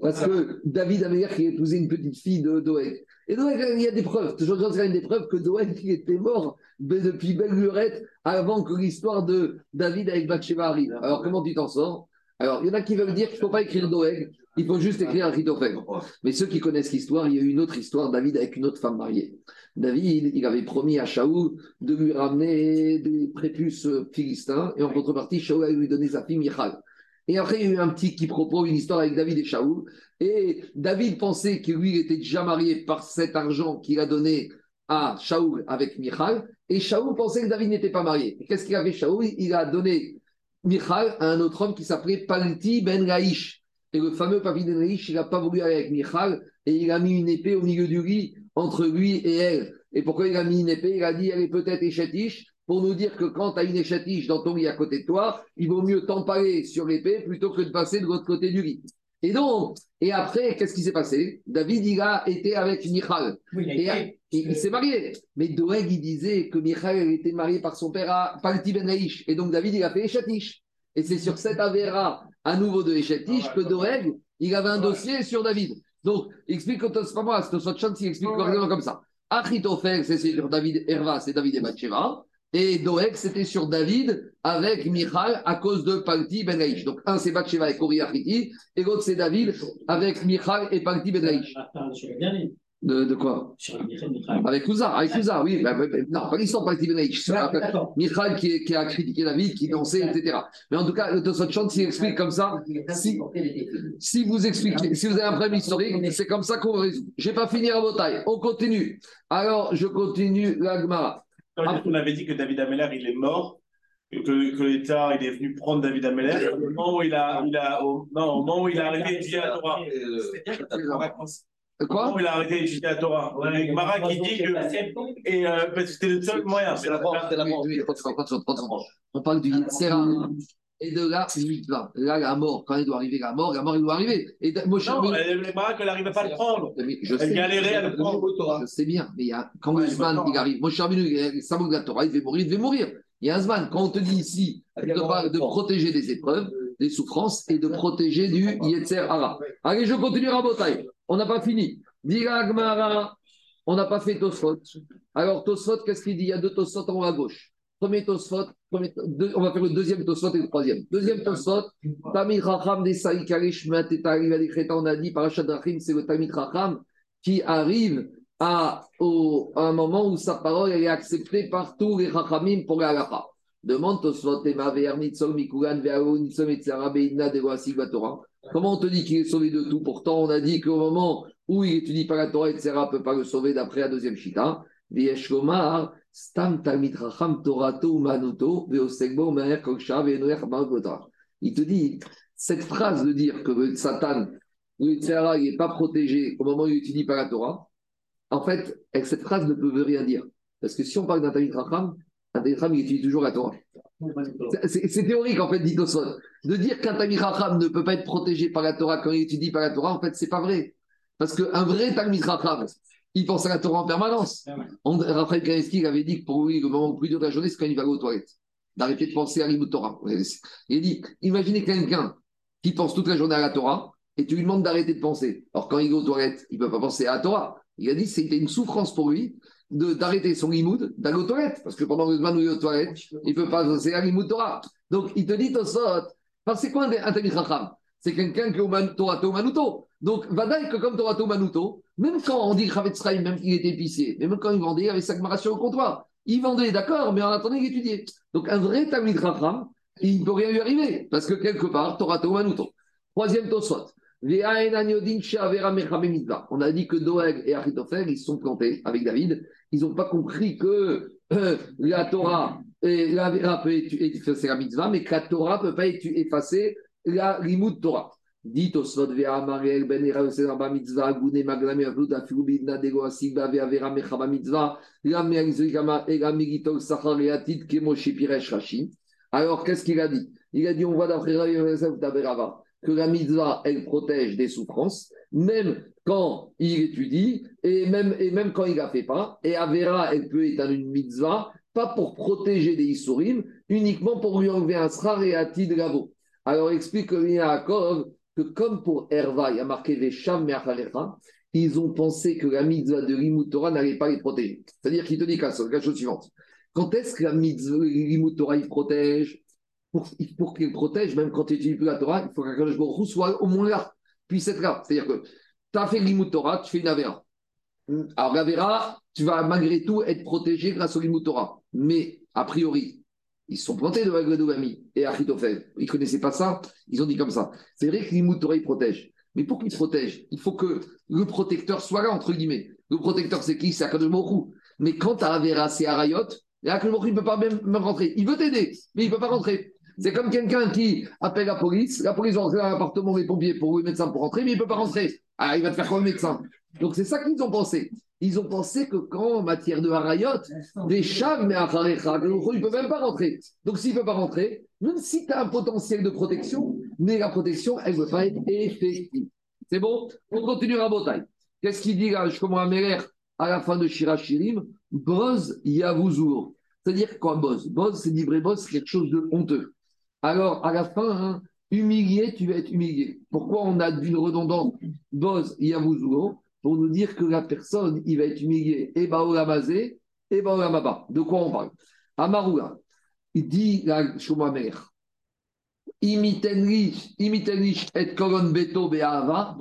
Parce que David Améler, a épousé une petite fille de Doeg. Et Doeg, il y a des preuves. Toujours il y a des preuves que Doeg était mort ben, depuis belle lurette avant que l'histoire de David avec Bathsheba arrive. Alors, comment tu t'en sors? Alors, il y en a qui veulent dire qu'il ne faut pas écrire Doeg, il faut juste écrire Achitophel. Mais ceux qui connaissent l'histoire, il y a eu une autre histoire, David avec une autre femme mariée. David, il avait promis à Shaoul de lui ramener des prépuces philistins, et en contrepartie, Shaoul allait lui donner sa fille Michal. Et après, il y a eu un petit qui propose une histoire avec David et Shaoul. Et David pensait que lui, il était déjà marié par cet argent qu'il a donné à Shaoul avec Michal. Et Shaoul pensait que David n'était pas marié. Qu'est-ce qu'il a fait Shaoul? Il a donné Michal à un autre homme qui s'appelait Palti Ben Laïch. Et le fameux Palti Ben Laïch, il n'a pas voulu aller avec Michal et il a mis une épée au milieu du lit entre lui et elle. Et pourquoi il a mis une épée? Il a dit elle est peut-être échatiche pour nous dire que quand tu as une échatiche dans ton lit à côté de toi, il vaut mieux t'empaler sur l'épée plutôt que de passer de l'autre côté du lit. Et donc, et après, qu'est-ce qui s'est passé? David, il a été avec Michal. Oui, il a Et été- il, il s'est marié. Mais Doeg, il disait que Michal était marié par son père à Palti Ben Aïch. Et donc David, il a fait Echatish. Et c'est sur cette Avera, à nouveau de Echatish, que Doeg, il avait un dossier sur David. Donc, explique que c'est pas moi, c'est explique correctement comme ça. Achitophel, c'est sur David Herva, c'est David et. Et Doeg, c'était sur David avec Michal à cause de Palti Ben. Donc, un, c'est Bathsheba et Kori Achiti, et l'autre, c'est David avec Michal et Palti Ben Aïch. Attends, sur le dernier. De, de quoi? Avec Ouza, avec Ouza, oui. bah, bah, bah, non, pas l'histoire pas Stephen H. D'accord. Michal qui, qui a critiqué David, qui dansait, etc. Mais en tout cas, le Tosot Chant, s'il explique comme ça, si, si vous expliquez, si vous avez un problème historique, c'est comme ça qu'on résout. Je n'ai pas fini à vos tailles. On continue. Alors, je continue l'Agmara. On avait dit que David Ameller, il est mort, que, que l'État, il est venu prendre David Ameller. Au moment où il a, il a, au, non, au moment où il a arrêté d'étudier la Torah. Au moment Quoi où il a arrêté d'étudier la Torah. Y a Mara qui dit que. Et, euh, parce que c'était le seul moyen. C'est la mort. On parle du Yitzhara et de la mitzvah. Là, la mort, quand il doit arriver la mort, la mort, il doit arriver. Et Moshe Non, Rabbeinu- elle- le Mara, qu'elle n'arrivait pas à le prendre. je Elle sais, galérait à le prendre. je sais bien, mais il y a, quand Ouais, d'accord. il arrive, Moshe Rabbeinu, il de la Torah, il devait mourir, il devait mourir. Il y a un Zman, quand on te dit ici, de, protéger des épreuves, des souffrances et de protéger du Yetzer Hara. Allez, je continue Rabotai. On n'a pas fini. Dira on n'a pas fait Tosfot. Alors, Tosfot, qu'est-ce qu'il dit? Il y a deux Tosfot en haut à gauche. Premier Tosfot, on va faire le deuxième Tosfot et le troisième. Deuxième Tosfot, Tamid Racham des Saï Karish Matet arrive à des Crétins, on a dit, Parashat Rachim, c'est le Tamid Racham qui arrive à, au- à un moment où sa parole elle est acceptée par tous les Rachamim pour la halakha. Demande Tosfot et Maver Nitzol Mikulan Veao Nitzol Etzara Beina de Goasig Torah. Comment on te dit qu'il est sauvé de tout? Pourtant, on a dit qu'au moment où il étudie pas la Torah, etc., ne peut pas le sauver d'après la deuxième Shita. Viesh Lomar, Stam Talmid Torato. Il te dit, cette phrase de dire que Satan, le Yitzhara, il n'est pas protégé au moment où il étudie pas la Torah, en fait, cette phrase ne peut rien dire. Parce que si on parle d'un Talmid Racham, un Talmid Racham, il étudie toujours la Torah. C'est- théorique, en fait, dit Tosfot. De dire qu'un Talmid Racham ne peut pas être protégé par la Torah quand il étudie par la Torah, en fait, c'est pas vrai. Parce qu'un vrai Talmid Racham, il pense à la Torah en permanence. On- Raphaël Kaneski avait dit que pour lui, le moment le plus dur de la journée, c'est quand il va aller aux toilettes. D'arrêter de penser à l'Imout Torah. Il a dit imaginez quelqu'un qui pense toute la journée à la Torah et tu lui demandes d'arrêter de penser. Alors, quand il va aux toilettes, il ne peut pas penser à la Torah. Il a dit c'était une souffrance pour lui d'arrêter son limoud, d'aller aux toilettes. Parce que pendant que le man où il est aux toilettes, il ne peut pas penser à l'Imout Torah. Donc, il te dit, Tosot, enfin, c'est quoi un, Chacham? C'est quelqu'un qui est au man- Torato Manuto. Donc, Vadaï, que comme Torato Manuto, même quand on dit Chavetz Chaim, même qu'il était mais même quand il vendait, il avait sa le comptoir. Il vendait, d'accord, mais en attendant, il étudiait. Donc, un vrai Talmid Chacham, il ne peut rien lui arriver. Parce que quelque part, Torato Manuto. Troisième Tosot. On a dit que Doeg et Achitophel, ils se sont plantés avec David. Ils n'ont pas compris que euh, la Torah, et la peut effacer la mitzvah, mais que la Torah ne peut pas effacer la limud Torah. Dit Tosfot vea Mariel ben Era Yosef ba mitzvah gune maglame avlut afilu bidna dego asigba vea vera mechaba mitzvah la me'agzikama et la migitol sachar et atid kemo shipiresh rashi. Alors qu'est-ce qu'il a dit? Il a dit on voit d'après Rabbi Yosef d'Aberava que la mitzvah elle protège des souffrances même quand il étudie et même, et même quand il la fait pas. Et Avera, elle peut éteindre une mitzvah, pas pour protéger des Issourim, uniquement pour lui enlever un srar et un tid gavo. Alors explique le Yaakov que comme pour Herva, il y a marqué Veshav Me'achalecha, ils ont pensé que la mitzvah de Limut Torah n'allait pas les protéger. C'est-à-dire qu'il te dit la la chose suivante. Quand est-ce que la mitzvah Limut Torah il protège? Pour, pour qu'il protège, même quand tu n'étudies plus la Torah, il faut qu'un Kadosh soit au moins là, puisse être là. C'est-à-dire que tu as fait Limut Torah, tu fais une Avera. Alors, l'Avera, tu vas malgré tout être protégé grâce au Limut Torah. Mais, a priori, ils se sont plantés de Agredogami et Achitophel. Ils ne connaissaient pas ça, ils ont dit comme ça. C'est vrai que Limut Torah, il protège. Mais pour qu'il protège, il faut que le protecteur soit là, entre guillemets. Le protecteur, c'est qui? C'est Akadosh. Mais quand tu Avera, c'est Arayot, et il ne peut pas même, même rentrer. Il veut t'aider, mais il ne peut pas rentrer. C'est comme quelqu'un qui appelle la police, la police va rentrer dans l'appartement des pompiers pour le médecin pour rentrer, mais il ne peut pas rentrer. Ah, il va te faire quoi le médecin? Donc c'est ça qu'ils ont pensé. Ils ont pensé que quand en matière de harayot, des chats, mais il ne peut même pas rentrer. Donc s'il ne peut pas rentrer, même si tu as un potentiel de protection, mais la protection, elle ne peut pas être effective. C'est bon? On continue à Botaï. Qu'est-ce qu'il dit là Je commence à Meler à la fin de Shirachirim Boz Yavuzur. C'est-à-dire quoi, Boz? Boz, c'est livré Boz, c'est quelque chose de honteux. Alors, à la fin, hein, humilié, tu vas être humilié. Pourquoi on a d'une redondante Boz Yavuzur? Pour nous dire que la personne, il va être humilié. Et Baolamazé, et Baolamaba. De quoi on parle? Amaroula, il dit la Shomamer. Imitenlich, imitenlich et kolon beto be'ava,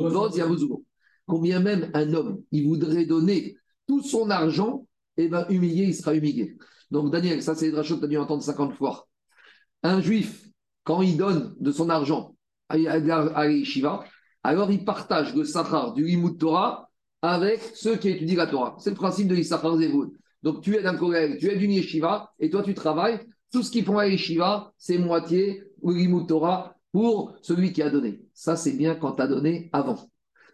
combien même un homme, il voudrait donner tout son argent, et bien humilié, il sera humilié. Donc Daniel, ça c'est les drachot que tu as dû entendre 50 fois. Un juif, quand il donne de son argent à, à, alors il partage le sachar du Limud Torah avec ceux qui étudient la Torah. C'est le principe de l'Issachar Zevud. Donc tu es d'un tu es d'une yeshiva, et toi tu travailles. Tout ce qu'ils font à yeshiva, c'est moitié ou Torah pour celui qui a donné. Ça, c'est bien quand tu as donné avant.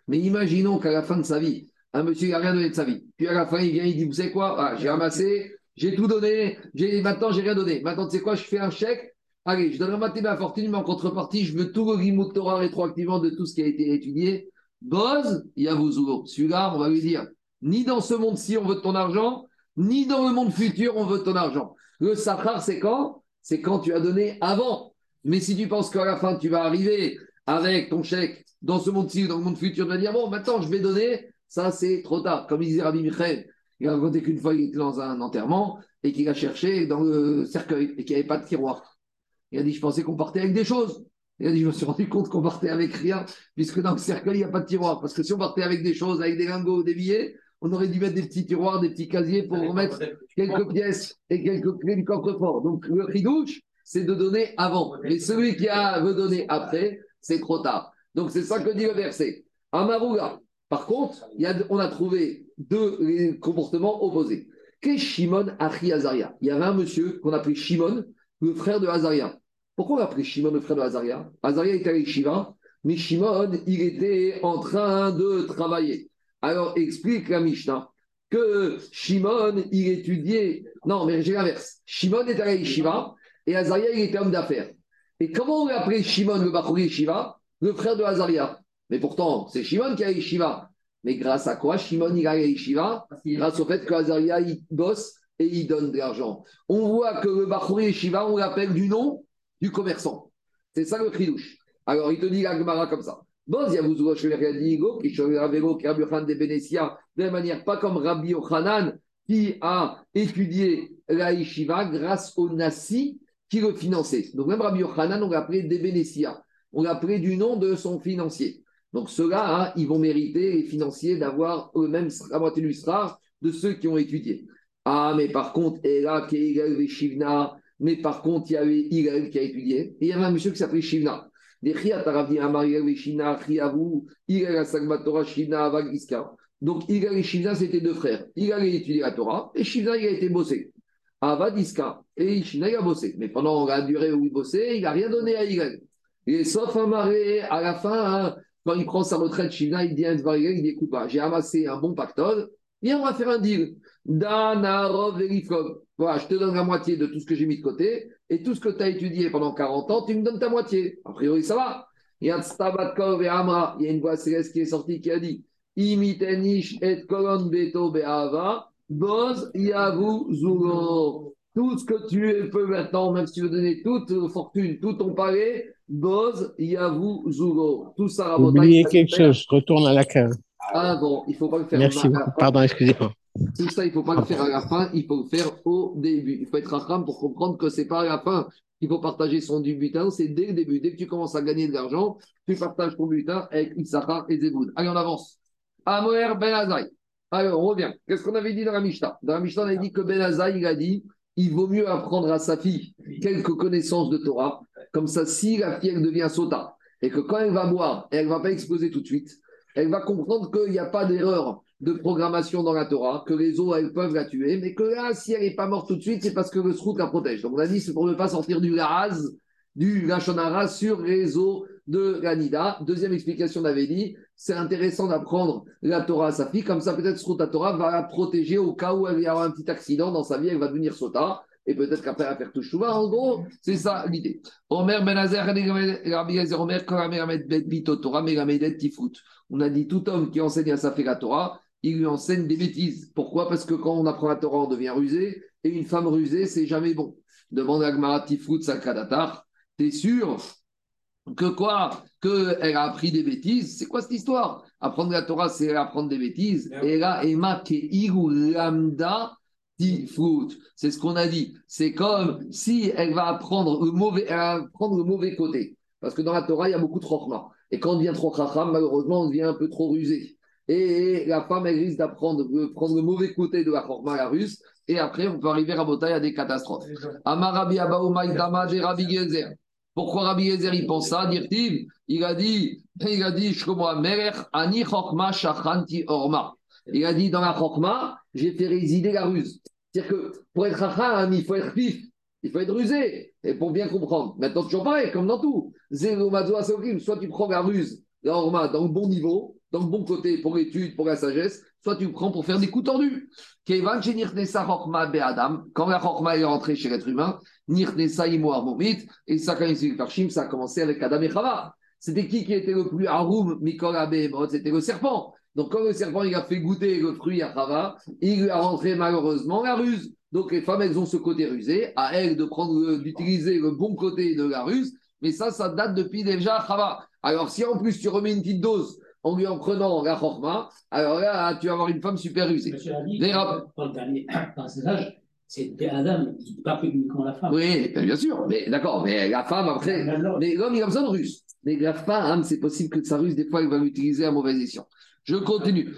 Mais imaginons qu'à la fin de sa vie, un monsieur n'a rien donné de sa vie. Puis à la fin, il vient, il dit, vous savez quoi? Ah, J'ai ramassé, j'ai tout donné, maintenant j'ai rien donné. Maintenant, tu sais quoi? Je fais un chèque. Allez, je donne ma ma fortune, mais en contrepartie, je veux tout le Torah rétroactivement de tout ce qui a été étudié. Boz, Yavuzuro. Celui-là, on va lui dire, ni dans ce monde-ci, on veut ton argent, ni dans le monde futur, on veut ton argent. Le sachar, c'est quand? C'est quand tu as donné avant. Mais si tu penses qu'à la fin, tu vas arriver avec ton chèque dans ce monde-ci ou dans le monde futur, tu vas dire, bon, maintenant, je vais donner, ça, c'est trop tard. Comme il disait Rabbi Michel, il a raconté qu'une fois, il était dans un enterrement et qu'il a cherché dans le cercueil et qu'il n'y avait pas de tiroir. Il a dit, je pensais qu'on partait avec des choses. Il a dit, je me suis rendu compte qu'on partait avec rien, puisque dans le cercueil, il n'y a pas de tiroir. Parce que si on partait avec des choses, avec des lingots, des billets, on aurait dû mettre des petits tiroirs, des petits casiers pour remettre quelques pièces et quelques clés du coffre-fort. Donc, le ridouche, c'est de donner avant. Mais celui qui a veut donner après, c'est trop tard. Donc, c'est ça que dit le verset. Amaruga. Par contre, il y a, on a trouvé deux comportements opposés. Qu'est Shimon Achi Azaria? Il y avait un monsieur qu'on appelait Shimon, le frère de Azaria. Pourquoi on l'appelait Shimon, le frère de Azaria? Azaria était avec Shiva, mais Shimon, il était en train de travailler. Alors, explique la Mishnah que Shimon, il étudiait. Non, mais j'ai l'inverse. Shimon était à Shiva et Azaria, il était homme d'affaires. Et comment on l'appelait Shimon, le Bachouri Shiva Le frère de Azaria. Mais pourtant, c'est Shimon qui a Shiva. Mais grâce à quoi Shimon, il a Shiva Grâce au fait que Azaria, il bosse et il donne de l'argent. On voit que le Bachouri Shiva, on l'appelle du nom du commerçant. C'est ça le cridouche. Alors, il te dit la Gemara comme ça. De la manière, pas comme Rabbi Yochanan qui a étudié la Yeshiva grâce au Nassi qui le finançait. Donc même Rabbi Yochanan, on l'appelait des Bénécia. On l'appelait du nom de son financier. Donc ceux-là, hein, ils vont mériter, les financiers, d'avoir eux-mêmes la moitié du de ceux qui ont étudié. Ah, mais par contre, Ela, Keigel, Shivna, mais par contre, il y avait Hillel qui a étudié, et il y avait un monsieur qui s'appelait Shivna. Donc, Igal et Shivna, c'était deux frères. Igal a étudié la Torah et Shivna, il a été bossé. Avadiska et Shivna, il a bossé. Mais pendant la durée où il bossait, il n'a rien donné à Igal. Et sauf un maré, à la fin, hein, quand il prend sa retraite, Shivna, il dit à il dit écoute, j'ai amassé un bon pactole, viens, on va faire un deal. Danarov et Voilà, je te donne la moitié de tout ce que j'ai mis de côté et tout ce que tu as étudié pendant 40 ans, tu me donnes ta moitié. A priori, ça va. Il y a une voix céleste qui est sortie qui a dit Imitenish et kolon beto be'ava, boz yavu zulo. Tout ce que tu peux maintenant, même si tu veux donner toute fortune, tout ton palais, boz yavu zulo. Tout ça, Oubliez quelque chose, retourne à la cave. Ah bon, il ne faut pas le faire. Merci beaucoup. Pardon, excusez-moi. Tout ça, il ne faut pas le faire à la fin, il faut le faire au début. Il faut être racham pour comprendre que ce n'est pas à la fin qu'il faut partager son butin, c'est dès le début. Dès que tu commences à gagner de l'argent, tu partages ton butin avec Issachar et Zeboud. Allez, on avance. Amoer Ben Azaï. Alors, on revient. Qu'est-ce qu'on avait dit dans la Mishnah? Dans la Mishnah, on avait dit que Ben Azaï, il a dit il vaut mieux apprendre à sa fille quelques connaissances de Torah. Comme ça, si la fille, elle devient sota, et que quand elle va boire, elle ne va pas exploser tout de suite, elle va comprendre qu'il n'y a pas d'erreur de programmation dans la Torah, que les eaux, elles peuvent la tuer, mais que là, si elle n'est pas morte tout de suite, c'est parce que le srout la protège. Donc on a dit, c'est pour ne pas sortir du Laraz, du Lachonara sur les eaux de la Nida. Deuxième explication, on avait dit, c'est intéressant d'apprendre la Torah à sa fille, comme ça peut-être srout la Torah va la protéger au cas où elle y aura un petit accident dans sa vie, elle va devenir sota. Et peut-être qu'après, elle va faire tout chouva. En gros, c'est ça l'idée. Omer Benazer, Omer, Torah. On a dit tout homme qui enseigne à sa fille la Torah, il lui enseigne des bêtises. Pourquoi? Parce que quand on apprend la Torah, on devient rusé, et une femme rusée, c'est jamais bon. Demande à Gmaratifut Sakadatar, t'es sûr que quoi? Qu'elle a appris des bêtises? C'est quoi cette histoire? Apprendre la Torah, c'est apprendre des bêtises. Et là, Emma Keiru Lambda Tifut. C'est ce qu'on a dit. C'est comme si elle va apprendre le mauvais, elle va prendre le mauvais côté. Parce que dans la Torah, il y a beaucoup de chokma. Et quand on devient trop chacham, malheureusement, on devient un peu trop rusé. Et la femme, elle risque d'apprendre, prendre le mauvais côté de la chorma, la ruse, et après, on peut arriver à Botaï à des catastrophes. Amar Rabbi Abaou Maïdama de Rabbi Gezer. Pourquoi Rabbi Gezer, il pense ça Dire-t-il, il a dit, il a dit, Melech, Ani Shachanti Orma. Il a dit, dans la Chokma, j'ai fait résider la ruse. C'est-à-dire que pour être Chacham, il faut être vif, il faut être rusé, et pour bien comprendre. Maintenant, toujours pareil, comme dans tout. Zéro soit tu prends la ruse, la Orma, dans le bon niveau, dans le bon côté pour l'étude, pour la sagesse, soit tu prends pour faire des coups tordus. Quand la Chokma est rentrée chez l'être humain, et ça, quand il ça a commencé avec Adam et Chava. C'était qui qui était le plus Haroum, Mikol Be'emot C'était le serpent. Donc, quand le serpent il a fait goûter le fruit à Chava, il lui a rentré malheureusement la ruse. Donc, les femmes, elles ont ce côté rusé, à elles de prendre, d'utiliser le bon côté de la ruse, mais ça, ça date depuis déjà Chava. Alors, si en plus tu remets une petite dose en lui en prenant la chorma, alors là, tu vas avoir une femme super rusée. Monsieur rap- dans le dernier passage, c'est Adam, pas que uniquement la femme. Oui, bien sûr, mais d'accord, mais la femme après, mais l'homme il a besoin de ruse. Mais la femme, c'est possible que sa ruse, des fois, il va l'utiliser à mauvaise escient. Je continue.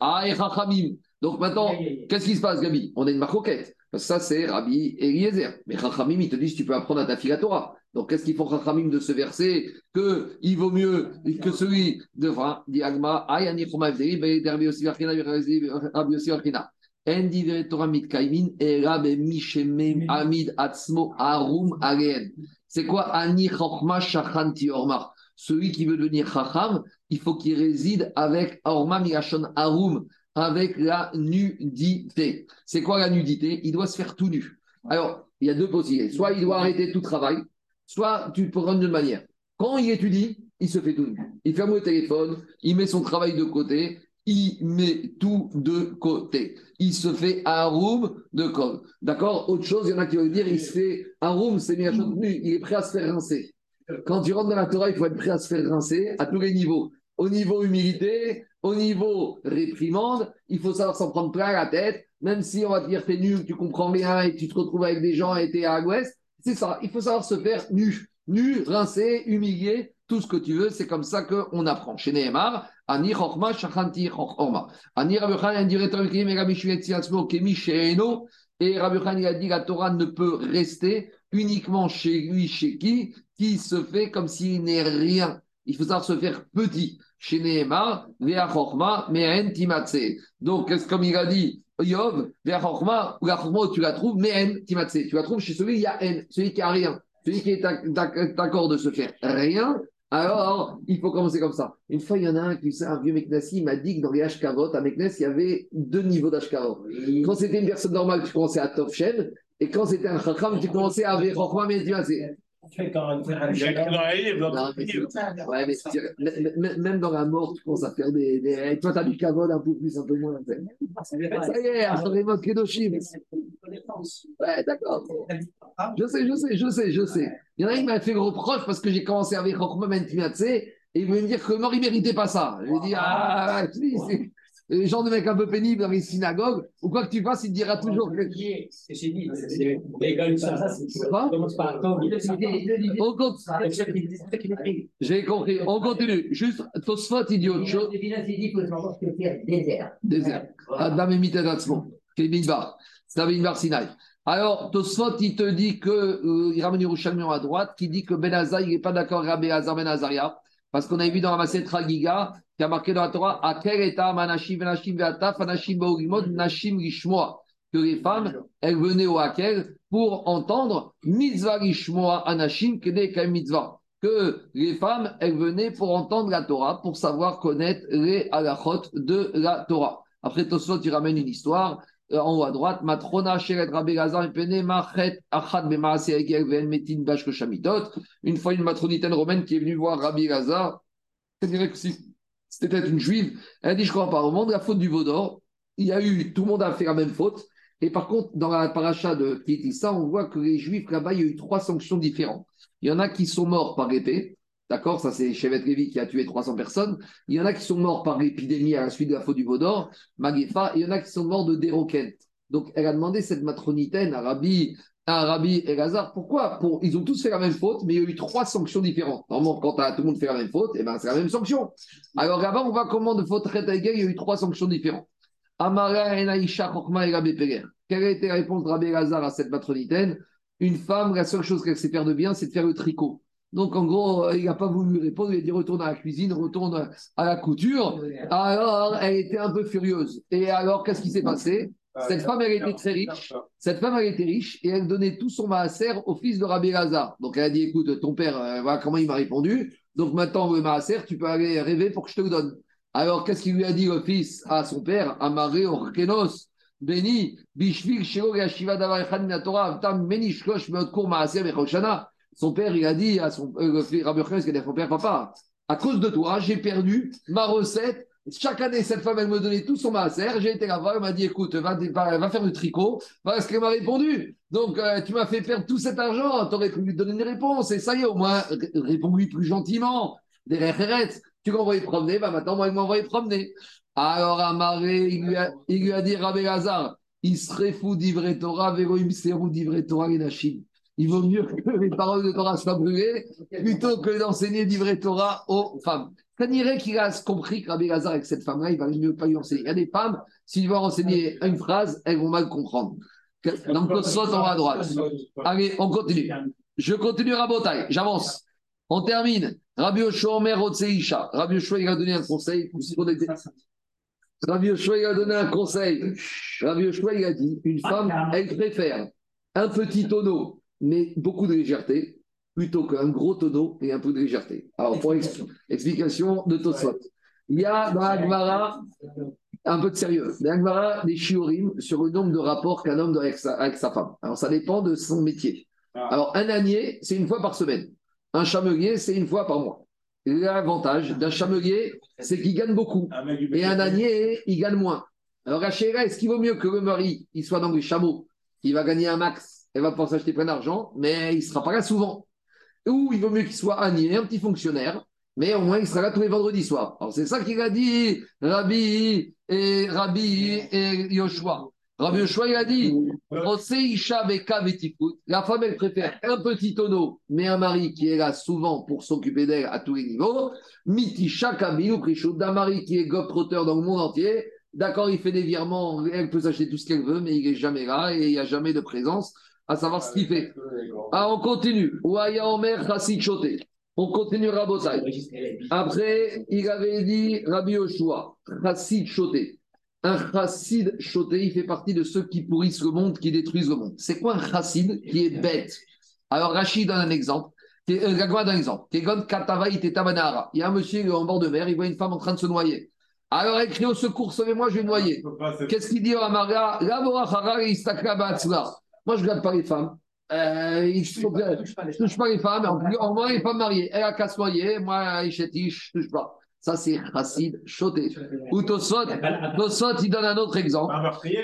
Ah. Donc maintenant, qu'est-ce qui se passe, Gabi? On a une marcoquette. Parce que ça, c'est Rabbi Eliezer. Mais Chachamim, ils te disent tu peux apprendre à ta fille la Torah. Donc qu'est-ce qu'ils font Chachamim de ce verset? Que il vaut mieux que celui de Enfin, dit Agma, Ayani Choma Evdei, Be Rabbi Yossi Varkina, Rabbi Yossi Varkina. En divre Torah mitkaimin, era be mishemem amid atzmo arum ageen. C'est quoi? Ani Chochma Shachanti Ormar Celui qui veut devenir Chacham, il faut qu'il réside avec Orma Migashon Arum, avec la nudité. C'est quoi la nudité? Il doit se faire tout nu. Alors, il y a deux possibilités. Soit il doit arrêter tout travail, soit tu prendre d'une manière. Quand il étudie, il se fait tout nu. Il ferme le téléphone, il met son travail de côté, il met tout de côté. Il se fait un room de col. D'accord? Autre chose, il y en a qui veulent dire, il se fait un room, c'est mis à chose nu, il est prêt à se faire rincer. Quand tu rentres dans la Torah, il faut être prêt à se faire rincer à tous les niveaux. Au niveau humilité, au niveau réprimande, il faut savoir s'en prendre plein la tête, même si on va te dire t'es nul, tu comprends rien et tu te retrouves avec des gens et t'es à l'ouest. C'est ça, il faut savoir se faire nu. Nu, rincé, humilié, tout ce que tu veux, c'est comme ça qu'on apprend. Chez Nehemar, Ani Chochma, Shachanti Chochma. Ani Rabbi Khan, Kemi Sheeno. Et Rabbi Khan, il a dit la Torah ne peut rester uniquement chez lui, chez qui? Qui se fait comme s'il n'est rien. Il faut savoir se faire petit. Chez Nehemar, Vea Chochma, Mehen Timatse. Donc, comme il a dit? Yov, ou la tu la trouves, Mehen Timatse. Tu la trouves chez celui qui a N, celui qui a rien. Celui qui est d'ac- d'ac- d'accord de se faire rien, alors il faut commencer comme ça. Une fois, il y en a un qui, un vieux Meknassi, il m'a dit que dans les Ashkavot, à Meknes, il y avait deux niveaux d'Ashkavot. Quand c'était une personne normale, tu commençais à Tov Shen, et quand c'était un Chacham, tu commençais à Vechokma Mediase. Tu fais quand un Il y a écrit dans la livre, dans Non, le mais livre. Ouais, mais même dans la mort, tu commences à faire des. des... Toi, tu as du Kavod un peu plus, un peu moins. Ça y est, Acharemot Kedoshim. Ouais, d'accord. Je sais, je sais, je sais, je sais. Il y en a qui m'a fait reproche parce que j'ai commencé avec Rochma Mentimatse et il veut me dire que mort, il ne méritait pas ça. Je lui ai dit, ah, les gens de mecs un peu pénibles dans les synagogues, ou quoi que tu fasses, il te dira toujours que. C'est c'est dit. c'est-. Il. J'ai compris. On continue. Juste, Tosfot, il dit autre chose. Désert. Adam et Mitadatzmo. Kemidbar. Stavimbar Sinai. Alors, Tosfot, il te dit que, euh, il ramène Yerushalmion à droite, qui dit que Ben Azar, il n'est pas d'accord avec Rabbi Azar Ben Azaria, parce qu'on a vu dans la Masetra Giga, qui a marqué dans la Torah, Akel eta manashim venashim ve'ataf nashim lishmoa. Que les femmes, elles venaient au Akel pour entendre mitzvah lishmoa anashim kede mitzvah. Que les femmes, elles venaient pour entendre la Torah, pour savoir connaître les halachot de la Torah. Après, Tosfot, il ramène une histoire en haut à droite, Matrona, Sheret, Rabbi Lazar, Pene, Machet, Achad, Bemaase, Egel, Ven, Metin, Bashko, Shamitot. Une fois, une matronitaine romaine qui est venue voir Rabbi Lazar, elle dirait que si c'était une juive, elle dit Je crois pas au monde, la faute du veau d'or, il y a eu, tout le monde a fait la même faute. Et par contre, dans la paracha de Kitissa, on voit que les juifs là-bas, il y a eu trois sanctions différentes. Il y en a qui sont morts par épée, D'accord Ça, c'est Chevet Lévi qui a tué 300 personnes. Il y en a qui sont morts par épidémie à la suite de la faute du Vaudor, Magefa, et il y en a qui sont morts de déroquette. Donc, elle a demandé cette matronitaine à Rabbi à et Lazare. Pourquoi? Pour, Ils ont tous fait la même faute, mais il y a eu trois sanctions différentes. Normalement, quand tout le monde fait la même faute, eh ben, c'est la même sanction. Alors là-bas, on voit comment de faute très il y a eu trois sanctions différentes. Amara Enaïcha Chokma et Rabbi Péler. Quelle a été la réponse de Rabbi Lazare à cette matronitaine? Une femme, la seule chose qu'elle sait faire de bien, c'est de faire le tricot. Donc, en gros, euh, il n'a pas voulu répondre. Il a dit retourne à la cuisine, retourne à la couture. Alors, elle était un peu furieuse. Et alors, qu'est-ce qui s'est passé? Cette femme, elle était très riche. Cette femme, elle était riche et elle donnait tout son maaser au fils de Rabbi Lazare. Donc, elle a dit écoute, ton père, euh, voilà comment il m'a répondu. Donc, maintenant, le maaser, tu peux aller rêver pour que je te le donne. Alors, qu'est-ce qu'il lui a dit le fils à son père? Amaré Orkenos, Béni, Bishvil, Shelo, Yashiva, Davar, Echad, Minatora, Tam, Meni, Shlosh, Meotkour, Maaser, Mechoshana. Son père, il a dit à son euh, a à père, papa, à cause de toi, j'ai perdu ma recette. Chaque année, cette femme, elle me donnait tout son maaser. J'ai été là-bas, elle m'a dit, écoute, va, faire du tricot. Voilà ce qu'elle m'a répondu. Donc, euh, tu m'as fait perdre tout cet argent. Tu aurais pu lui donner une réponse. Et ça y est, au moins, ré- réponds-lui plus gentiment. Des référettes. Tu envoyé promener, bah maintenant, moi, il m'a envoyé promener. Alors, Amaré, il il lui a dit, Rabbi Lazare, il serait fou d'ivrer Torah, Véroïm Serou d'ivrer Torah. Il vaut mieux que les paroles de Torah soient brûlées plutôt que d'enseigner d'ivrer Torah aux femmes. Ça dirait qu'il a compris que Rabbi Lazare, avec cette femme-là, il va mieux pas lui enseigner. Il y a des femmes, s'il va enseigner une phrase, elles vont mal comprendre. Donc, saute en haut à droite. Allez, on continue. Je continue Rabotai, j'avance. On termine. Rabbi Yoshua Omer Otseisha. Rabbi Yoshua, il a donné un conseil. Rabbi Yoshua, il a donné un conseil. Rabbi Yoshua, il a dit une femme, elle préfère un petit tonneau, mais beaucoup de légèreté, plutôt qu'un gros tonneau et un peu de légèreté. Alors, pour ex- explication de Tosfot. Il y a dans la Gemara un peu de sérieux. Dans la Gemara, des chiorim sur le nombre de rapports qu'un homme doit avec sa, avec sa femme. Alors, ça dépend de son métier. Alors, un ânier, c'est une fois par semaine. Un chamelier, c'est une fois par mois. L'avantage d'un chamelier, c'est qu'il gagne beaucoup. Du Et un ânier, il gagne moins. Alors, Rachel, est-ce qu'il vaut mieux que le mari, il soit dans les chameaux, il va gagner un max, il va pouvoir s'acheter plein d'argent, mais il ne sera pas là souvent Ou il vaut mieux qu'il soit ânier, un petit fonctionnaire, mais au moins il sera là tous les vendredis soirs. Alors, c'est ça qu'il a dit Rabbi et Rabbi et Yoshua. Rabbi Yoshua, il a dit. La femme, elle préfère un petit tonneau, mais un mari qui est là souvent pour s'occuper d'elle à tous les niveaux. Mitisha kabilu prishut. D'un mari qui est globe-trotteur dans le monde entier. D'accord, il fait des virements, elle peut s'acheter tout ce qu'elle veut, mais il n'est jamais là et il n'y a jamais de présence à savoir ce qu'il fait. Ah, on continue. Ouaya Omer Chassid Choté. On continue Rabotai. Après, il avait dit Rabbi Yoshua, Chassid Choté. Un chassid choté, il fait partie de ceux qui pourrissent le monde, qui détruisent le monde. C'est quoi un chassid qui est bête? Alors Rachid donne un exemple. Euh, donne un exemple. Il y a un monsieur en bord de mer, il voit une femme en train de se noyer. Alors il crie au secours, sauvez-moi, je vais noyer. Qu'est-ce qu'il dit au Amara Moi, je ne regarde pas les femmes. Euh, il je ne touche pas les femmes. En plus, au moins, elle n'est pas mariée. Elle a qu'à se noyer. Moi, Ishetish, je ne touche pas. Ça, c'est chassid choté. Ou Tosot, Tosot, il donne un autre exemple.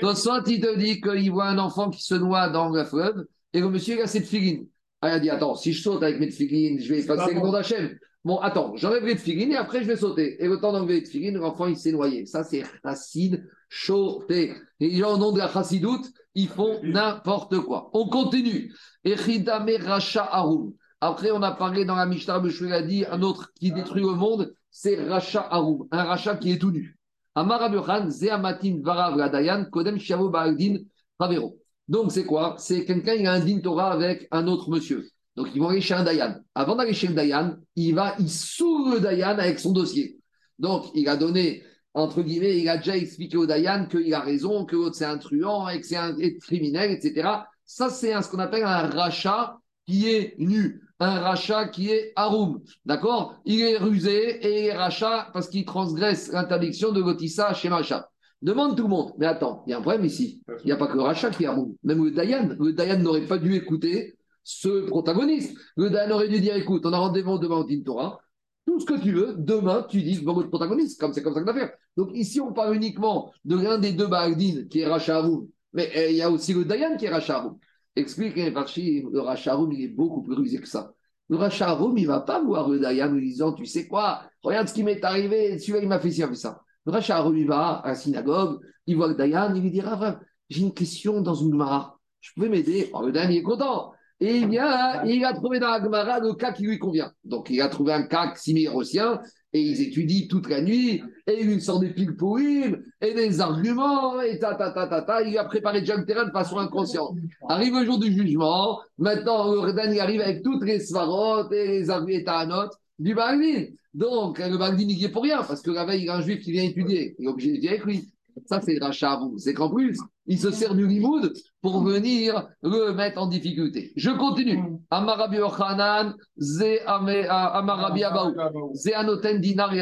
Tosot, il te dit qu'il voit un enfant qui se noie dans le fleuve et le monsieur, il a cette figurine. Il a dit Attends, si je saute avec mes figurines, je vais effacer le nom d'Hachem. Bon, attends, j'enlève les figurines et après, je vais sauter. Et le temps d'enlever les figurines, l'enfant, il s'est noyé. Ça, c'est chassid choté. Et les gens, au nom de la chassidoute, ils font n'importe quoi. On continue. Echidame Racha Haroum. Après, on a parlé dans la Mishnah, a dit un autre qui détruit le monde, c'est Racha Haroum, un Racha qui est tout nu. Amar Rabbi Yochanan, Zeamatin Varav Ladayan, Kodem Shavo Baaldin Ravero. Donc, c'est quoi? C'est quelqu'un, il a un din Torah avec un autre monsieur. Donc, ils vont aller chez un Dayan. Avant d'aller chez le Dayan, il va, il saoule le Dayan avec son dossier. Donc, il a donné, entre guillemets, il a déjà expliqué au Dayan qu'il a raison, que c'est un truand et que c'est criminel, etc. Ça, c'est ce qu'on appelle un rachat qui est nu, un rachat qui est haroum. D'accord? Il est rusé et il rachat parce qu'il transgresse l'interdiction de Lotissa chez Macha. Demande tout le monde. Mais attends, il y a un problème ici. Il n'y a pas que le rachat qui est haroum. Même le Dayan. Le Dayan n'aurait pas dû écouter ce protagoniste. Le Dayan aurait dû dire écoute, on a rendez-vous Din Torah. Tout ce que tu veux, demain, tu dis devant votre protagoniste. Comme c'est comme ça qu'on a fait. Donc ici, on parle uniquement de l'un des deux Baaldin qui est rachat haroum. Mais euh, il y a aussi le Dayan qui est rachat haroum. Explique les Rashi, le Racharoum, il est beaucoup plus rusé que ça. Le Racharoum, il ne va pas voir le Dayan en lui disant Tu sais quoi, regarde ce qui m'est arrivé, celui-là, il m'a fait ci, il ça. Le Racharoum, il va à la synagogue, il voit le Dayan, il lui dira J'ai une question dans une Gemara. je pouvais m'aider. Oh, le dernier est content. Et il, vient, il a trouvé dans la Gemara le cas qui lui convient. Donc, il a trouvé un cas similaire au sien, et ils étudient toute la nuit, et une sorte de pique pourrime, et des arguments, et ta, ta, ta, ta, ta. Il a préparé déjà le terrain de façon inconsciente. Arrive le jour du jugement, maintenant, le Redan, il arrive avec toutes les svarotes et les arguments du Bagdin. Donc, le Bagdin, il n'y est pour rien, parce que la veille, il y a un juif qui vient étudier, il est obligé d'étudier avec lui. Ça, c'est rachat vous. C'est qu'en plus, il se sert du limoud pour venir le mettre en difficulté. Je continue. Amarabi Ochanan, Ze Amarabi Abaou, Ze Anoten Dinar.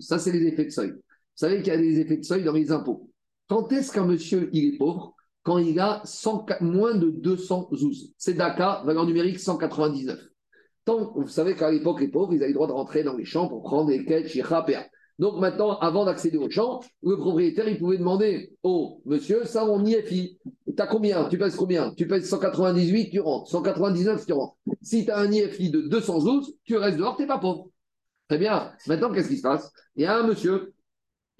Ça, c'est les effets de seuil. Vous savez qu'il y a des effets de seuil dans les impôts. Quand est-ce qu'un monsieur, il est pauvre? Quand il a 100 moins de 200 zouz. C'est Dakar, valeur numérique 199. Tant, vous savez qu'à l'époque, les pauvres, ils avaient le droit de rentrer dans les champs pour prendre des quêtes, chicha, péa. Donc maintenant, avant d'accéder au champ, le propriétaire, il pouvait demander Oh, monsieur, ça, on y est fille. Tu as combien? Tu pèses combien? Tu pèses 198, tu rentres. 199, tu rentres. Si tu as un IFI de 212, tu restes dehors, tu n'es pas pauvre. Très bien. Maintenant, qu'est-ce qui se passe? Il y a un monsieur,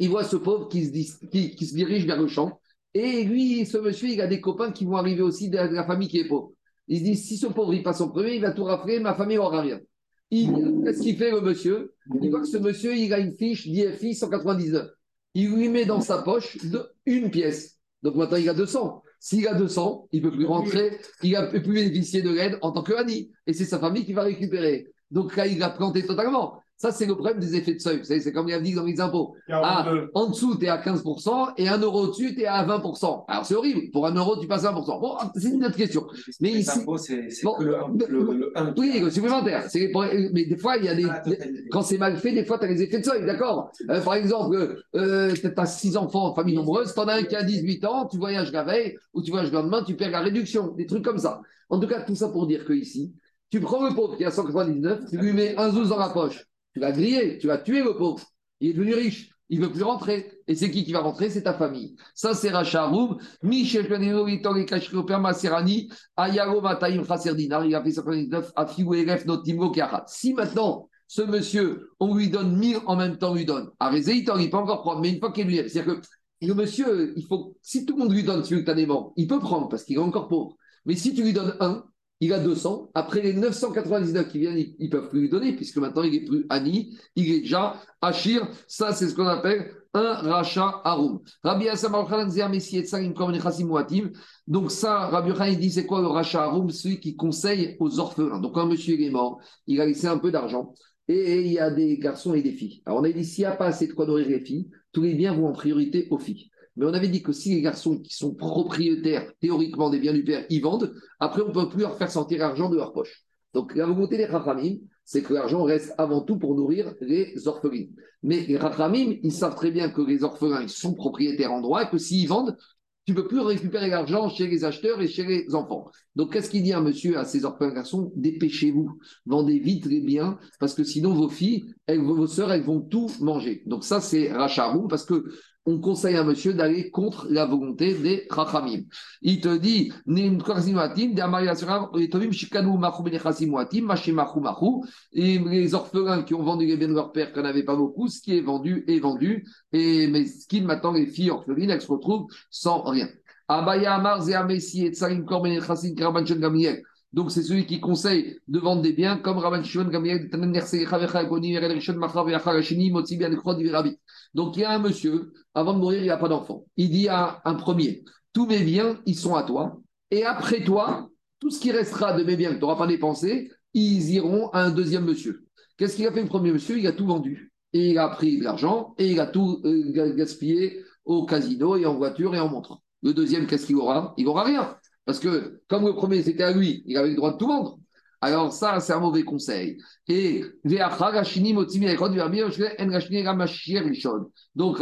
il voit ce pauvre qui se, qui, se dirige vers le champ. Et lui, ce monsieur, il a des copains qui vont arriver aussi de la, famille qui est pauvre. Il se dit Si ce pauvre, il passe en premier, il va tout rafler, ma famille n'aura rien. Qu'est-ce qu'il fait, le monsieur? Il voit que ce monsieur, il a une fiche d'IFI 199. Il lui met dans sa poche une pièce. Donc maintenant, il a 200. S'il a 200, il ne peut plus rentrer, il ne peut plus bénéficier de l'aide en tant que Annie. Et c'est sa famille qui va récupérer. Donc là, il a planté totalement. Ça, c'est le problème des effets de seuil. Vous savez, c'est comme il a dit dans les impôts. Ah, 42. en dessous, tu es à 15% et 1 euro au-dessus, tu es à 20%. Alors, c'est horrible. Pour 1 euro, tu passes à 1%. Bon, c'est une autre question. Mais Les ici, impôts, c'est Bon, que le 1. le- Le, le un qui oui, le supplémentaire. Mais des fois, il y a des. Ah. Quand c'est mal fait, des fois, tu as les effets de seuil, d'accord? Euh, Par exemple, euh, tu as six enfants en famille nombreuse, tu en as un qui a 18 ans, tu voyages la veille ou tu voyages le lendemain, tu perds la réduction, des trucs comme ça. En tout cas, tout ça pour dire que ici, tu prends le pauvre qui a 199, tu lui mets un zouz dans la poche, tu vas griller, tu vas tuer le pauvre. Il est devenu riche. Il ne veut plus rentrer. Et c'est qui qui va rentrer? C'est ta famille. Ça, c'est Racha. Michel Penero, Vitor et Kachrio, Perma Serrani, Ayaro Dinar, il a fait 199, Afiou Kiarat. Si maintenant, ce monsieur, on lui donne 1000 en même temps, on lui donne. À Rézéitor, il peut encore prendre, mais une fois qu'il lui est. C'est-à-dire que le monsieur, il faut, si tout le monde lui donne simultanément, il peut prendre parce qu'il est encore pauvre. Mais si tu lui donnes un, il a 200. Après les 999 qui viennent, ils ne peuvent plus lui donner, puisque maintenant il est plus Ani, il est déjà Achir. Ça, c'est ce qu'on appelle un rachat haroum. Rabbi. Donc, ça, Rabbi Khan, il dit c'est quoi le rachat haroum Celui qui conseille aux orphelins. Donc, quand un monsieur il est mort, il a laissé un peu d'argent. Et il y a des garçons et des filles. Alors, on a dit s'il n'y a pas assez de quoi nourrir les filles, tous les biens vont en priorité aux filles. Mais on avait dit que si les garçons qui sont propriétaires théoriquement des biens du père, ils vendent, après on ne peut plus leur faire sortir l'argent de leur poche. Donc la volonté des Rachamim, c'est que l'argent reste avant tout pour nourrir les orphelines. Mais les Rachamim, ils savent très bien que les orphelins, ils sont propriétaires en droit et que s'ils vendent, tu ne peux plus récupérer l'argent chez les acheteurs et chez les enfants. Donc, qu'est-ce qu'il dit un monsieur à ses orphelins garçons? Dépêchez-vous, vendez vite les biens, parce que sinon vos filles, vos sœurs, elles vont tout manger. Donc, ça, c'est Racharoum, parce que on conseille à monsieur d'aller contre la volonté des Rachamim. Il te dit, et les orphelins qui ont vendu les biens de leur père, qui n'avaient pas beaucoup, ce qui est vendu est vendu. Et, mais ce qui maintenant, les filles orphelines, elles se retrouvent sans rien. Donc, c'est celui qui conseille de vendre des biens comme Rabban Shimon Gamliel, Donc, il y a un monsieur, avant de mourir, il n'a pas d'enfant. Il dit à un premier Tous mes biens, ils sont à toi. Et après toi, tout ce qui restera de mes biens que tu n'auras pas dépensé, ils iront à un deuxième monsieur. Qu'est-ce qu'il a fait le premier monsieur? Il a tout vendu. Et il a pris de l'argent et il a tout euh, ga- gaspillé au casino et en voiture et en montre. Le deuxième, qu'est-ce qu'il aura? Il n'aura rien. Parce que comme le premier, c'était à lui, il avait le droit de tout vendre. Alors ça, c'est un mauvais conseil. Et donc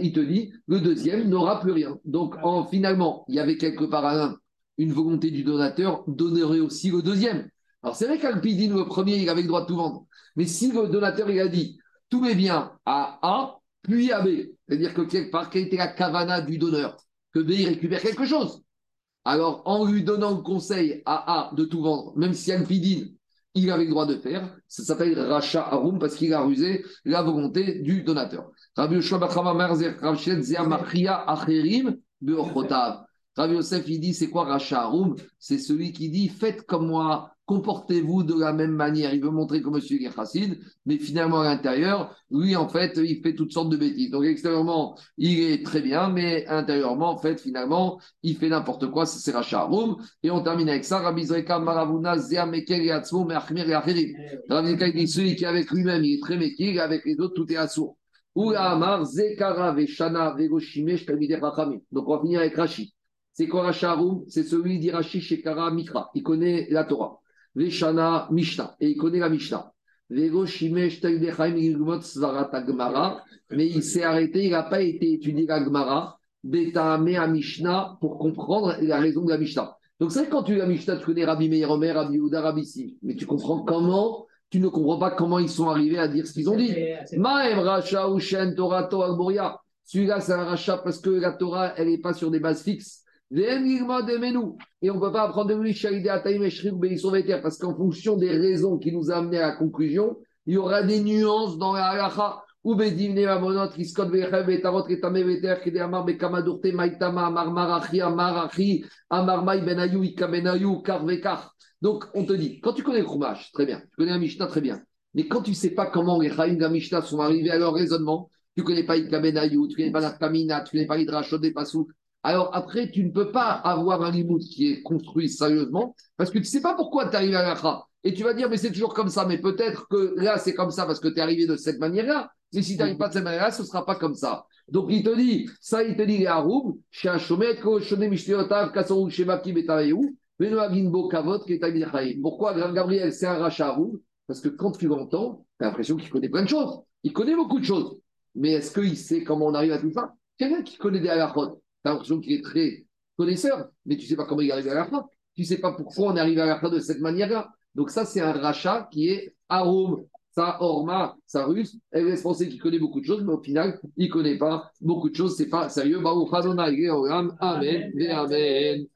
il te dit, le deuxième n'aura plus rien. Donc en, finalement, il y avait quelque part à une volonté du donateur donnerait aussi le deuxième. Alors c'est vrai qu'Alpidine, le premier, il avait le droit de tout vendre. Mais si le donateur, il a dit tous mes biens à A, puis à B, c'est-à-dire que quelque part, quelle était la cavana du donneur? Que B, il récupère quelque chose. Alors, en lui donnant le conseil à A de tout vendre, même si Alpidine, il avait le droit de faire, ça s'appelle rachat arum parce qu'il a rusé la volonté du donateur. Rabbi Yosef, il dit, c'est quoi Racha Haroum C'est celui qui dit, faites comme moi, comportez-vous de la même manière. Il veut montrer que monsieur est mais finalement à l'intérieur, lui, en fait, il fait toutes sortes de bêtises. Donc extérieurement, il est très bien, mais intérieurement, en fait, finalement, il fait n'importe quoi. C'est Racha Haroum. Et on termine avec ça. Rabbi Zreka Maravuna Zea Mekel Yatzmo Meachmir Yachirim. Rabbi Zreka, il dit, celui qui est avec lui-même, il est très métier, avec les autres, tout est. Oula Amar Zekara Veshana Vegoshimesh Talmidei Chachamim. Donc on va finir avec Rashi. C'est quoi Racha C'est celui d'Irachi Shekara Mikra. Il connaît la Torah. Veshana Mishnah. Et il connaît la Mishnah. Mais il s'est arrêté, il n'a pas été étudié la Gemara. Betame à Mishnah pour comprendre la raison de la Mishnah. Donc c'est quand tu lis la Mishnah, tu connais Rabbi Meir Omer, Rabbi Yehuda, Rabbi Si. Mais tu comprends comment, tu ne comprends pas comment ils sont arrivés à dire ce qu'ils ont dit. Maem Racha ou Shen Torah Torah. Celui-là, c'est un rachat parce que la Torah, elle n'est pas sur des bases fixes. Et on ne peut pas apprendre de lui parce qu'en fonction des raisons qui nous amené à la conclusion, il y aura des nuances dans la halacha. Ou bedivne amonot, riskot vechev, etarot, ketame, veter, kede amar, bekama durte, maitama, amar marachi, amarachi, amar mai kar vekar. Donc, on te dit, quand tu connais le très bien, tu connais la Mishnah, très bien. Mais quand tu ne sais pas comment les Chaim de la Mishnah sont arrivés à leur raisonnement, tu ne connais pas Ikabenayu, tu ne connais pas la Kamina, tu ne connais pas l'Idrashot des Pasou, alors après, tu ne peux pas avoir un limout qui est construit sérieusement parce que tu ne sais pas pourquoi tu es arrivé à l'Akha. Et tu vas dire, mais c'est toujours comme ça, mais peut-être que là, c'est comme ça parce que tu es arrivé de cette manière-là. Mais si tu n'arrives pas de cette manière-là, ce ne sera pas comme ça. Donc il te dit, ça, il te dit, les Haroub, un Benoagin Kavot, Pourquoi? Gabriel, c'est un rachat Parce que quand tu l'entends, tu as l'impression qu'il connaît plein de choses. Il connaît beaucoup de choses. Mais est-ce qu'il sait comment on arrive à tout ça? Quelqu'un qui connaît des halachot, tu as l'impression qu'il est très connaisseur, mais tu ne sais pas comment il est arrivé à la fin. Tu ne sais pas pourquoi on est arrivé à la fin de cette manière-là. Donc ça, c'est un rachat qui est arôme. Ça, Orma, ça russe, elle laisse penser qu'il connaît beaucoup de choses, mais au final, il ne connaît pas beaucoup de choses. C'est pas sérieux. Amen. Amen.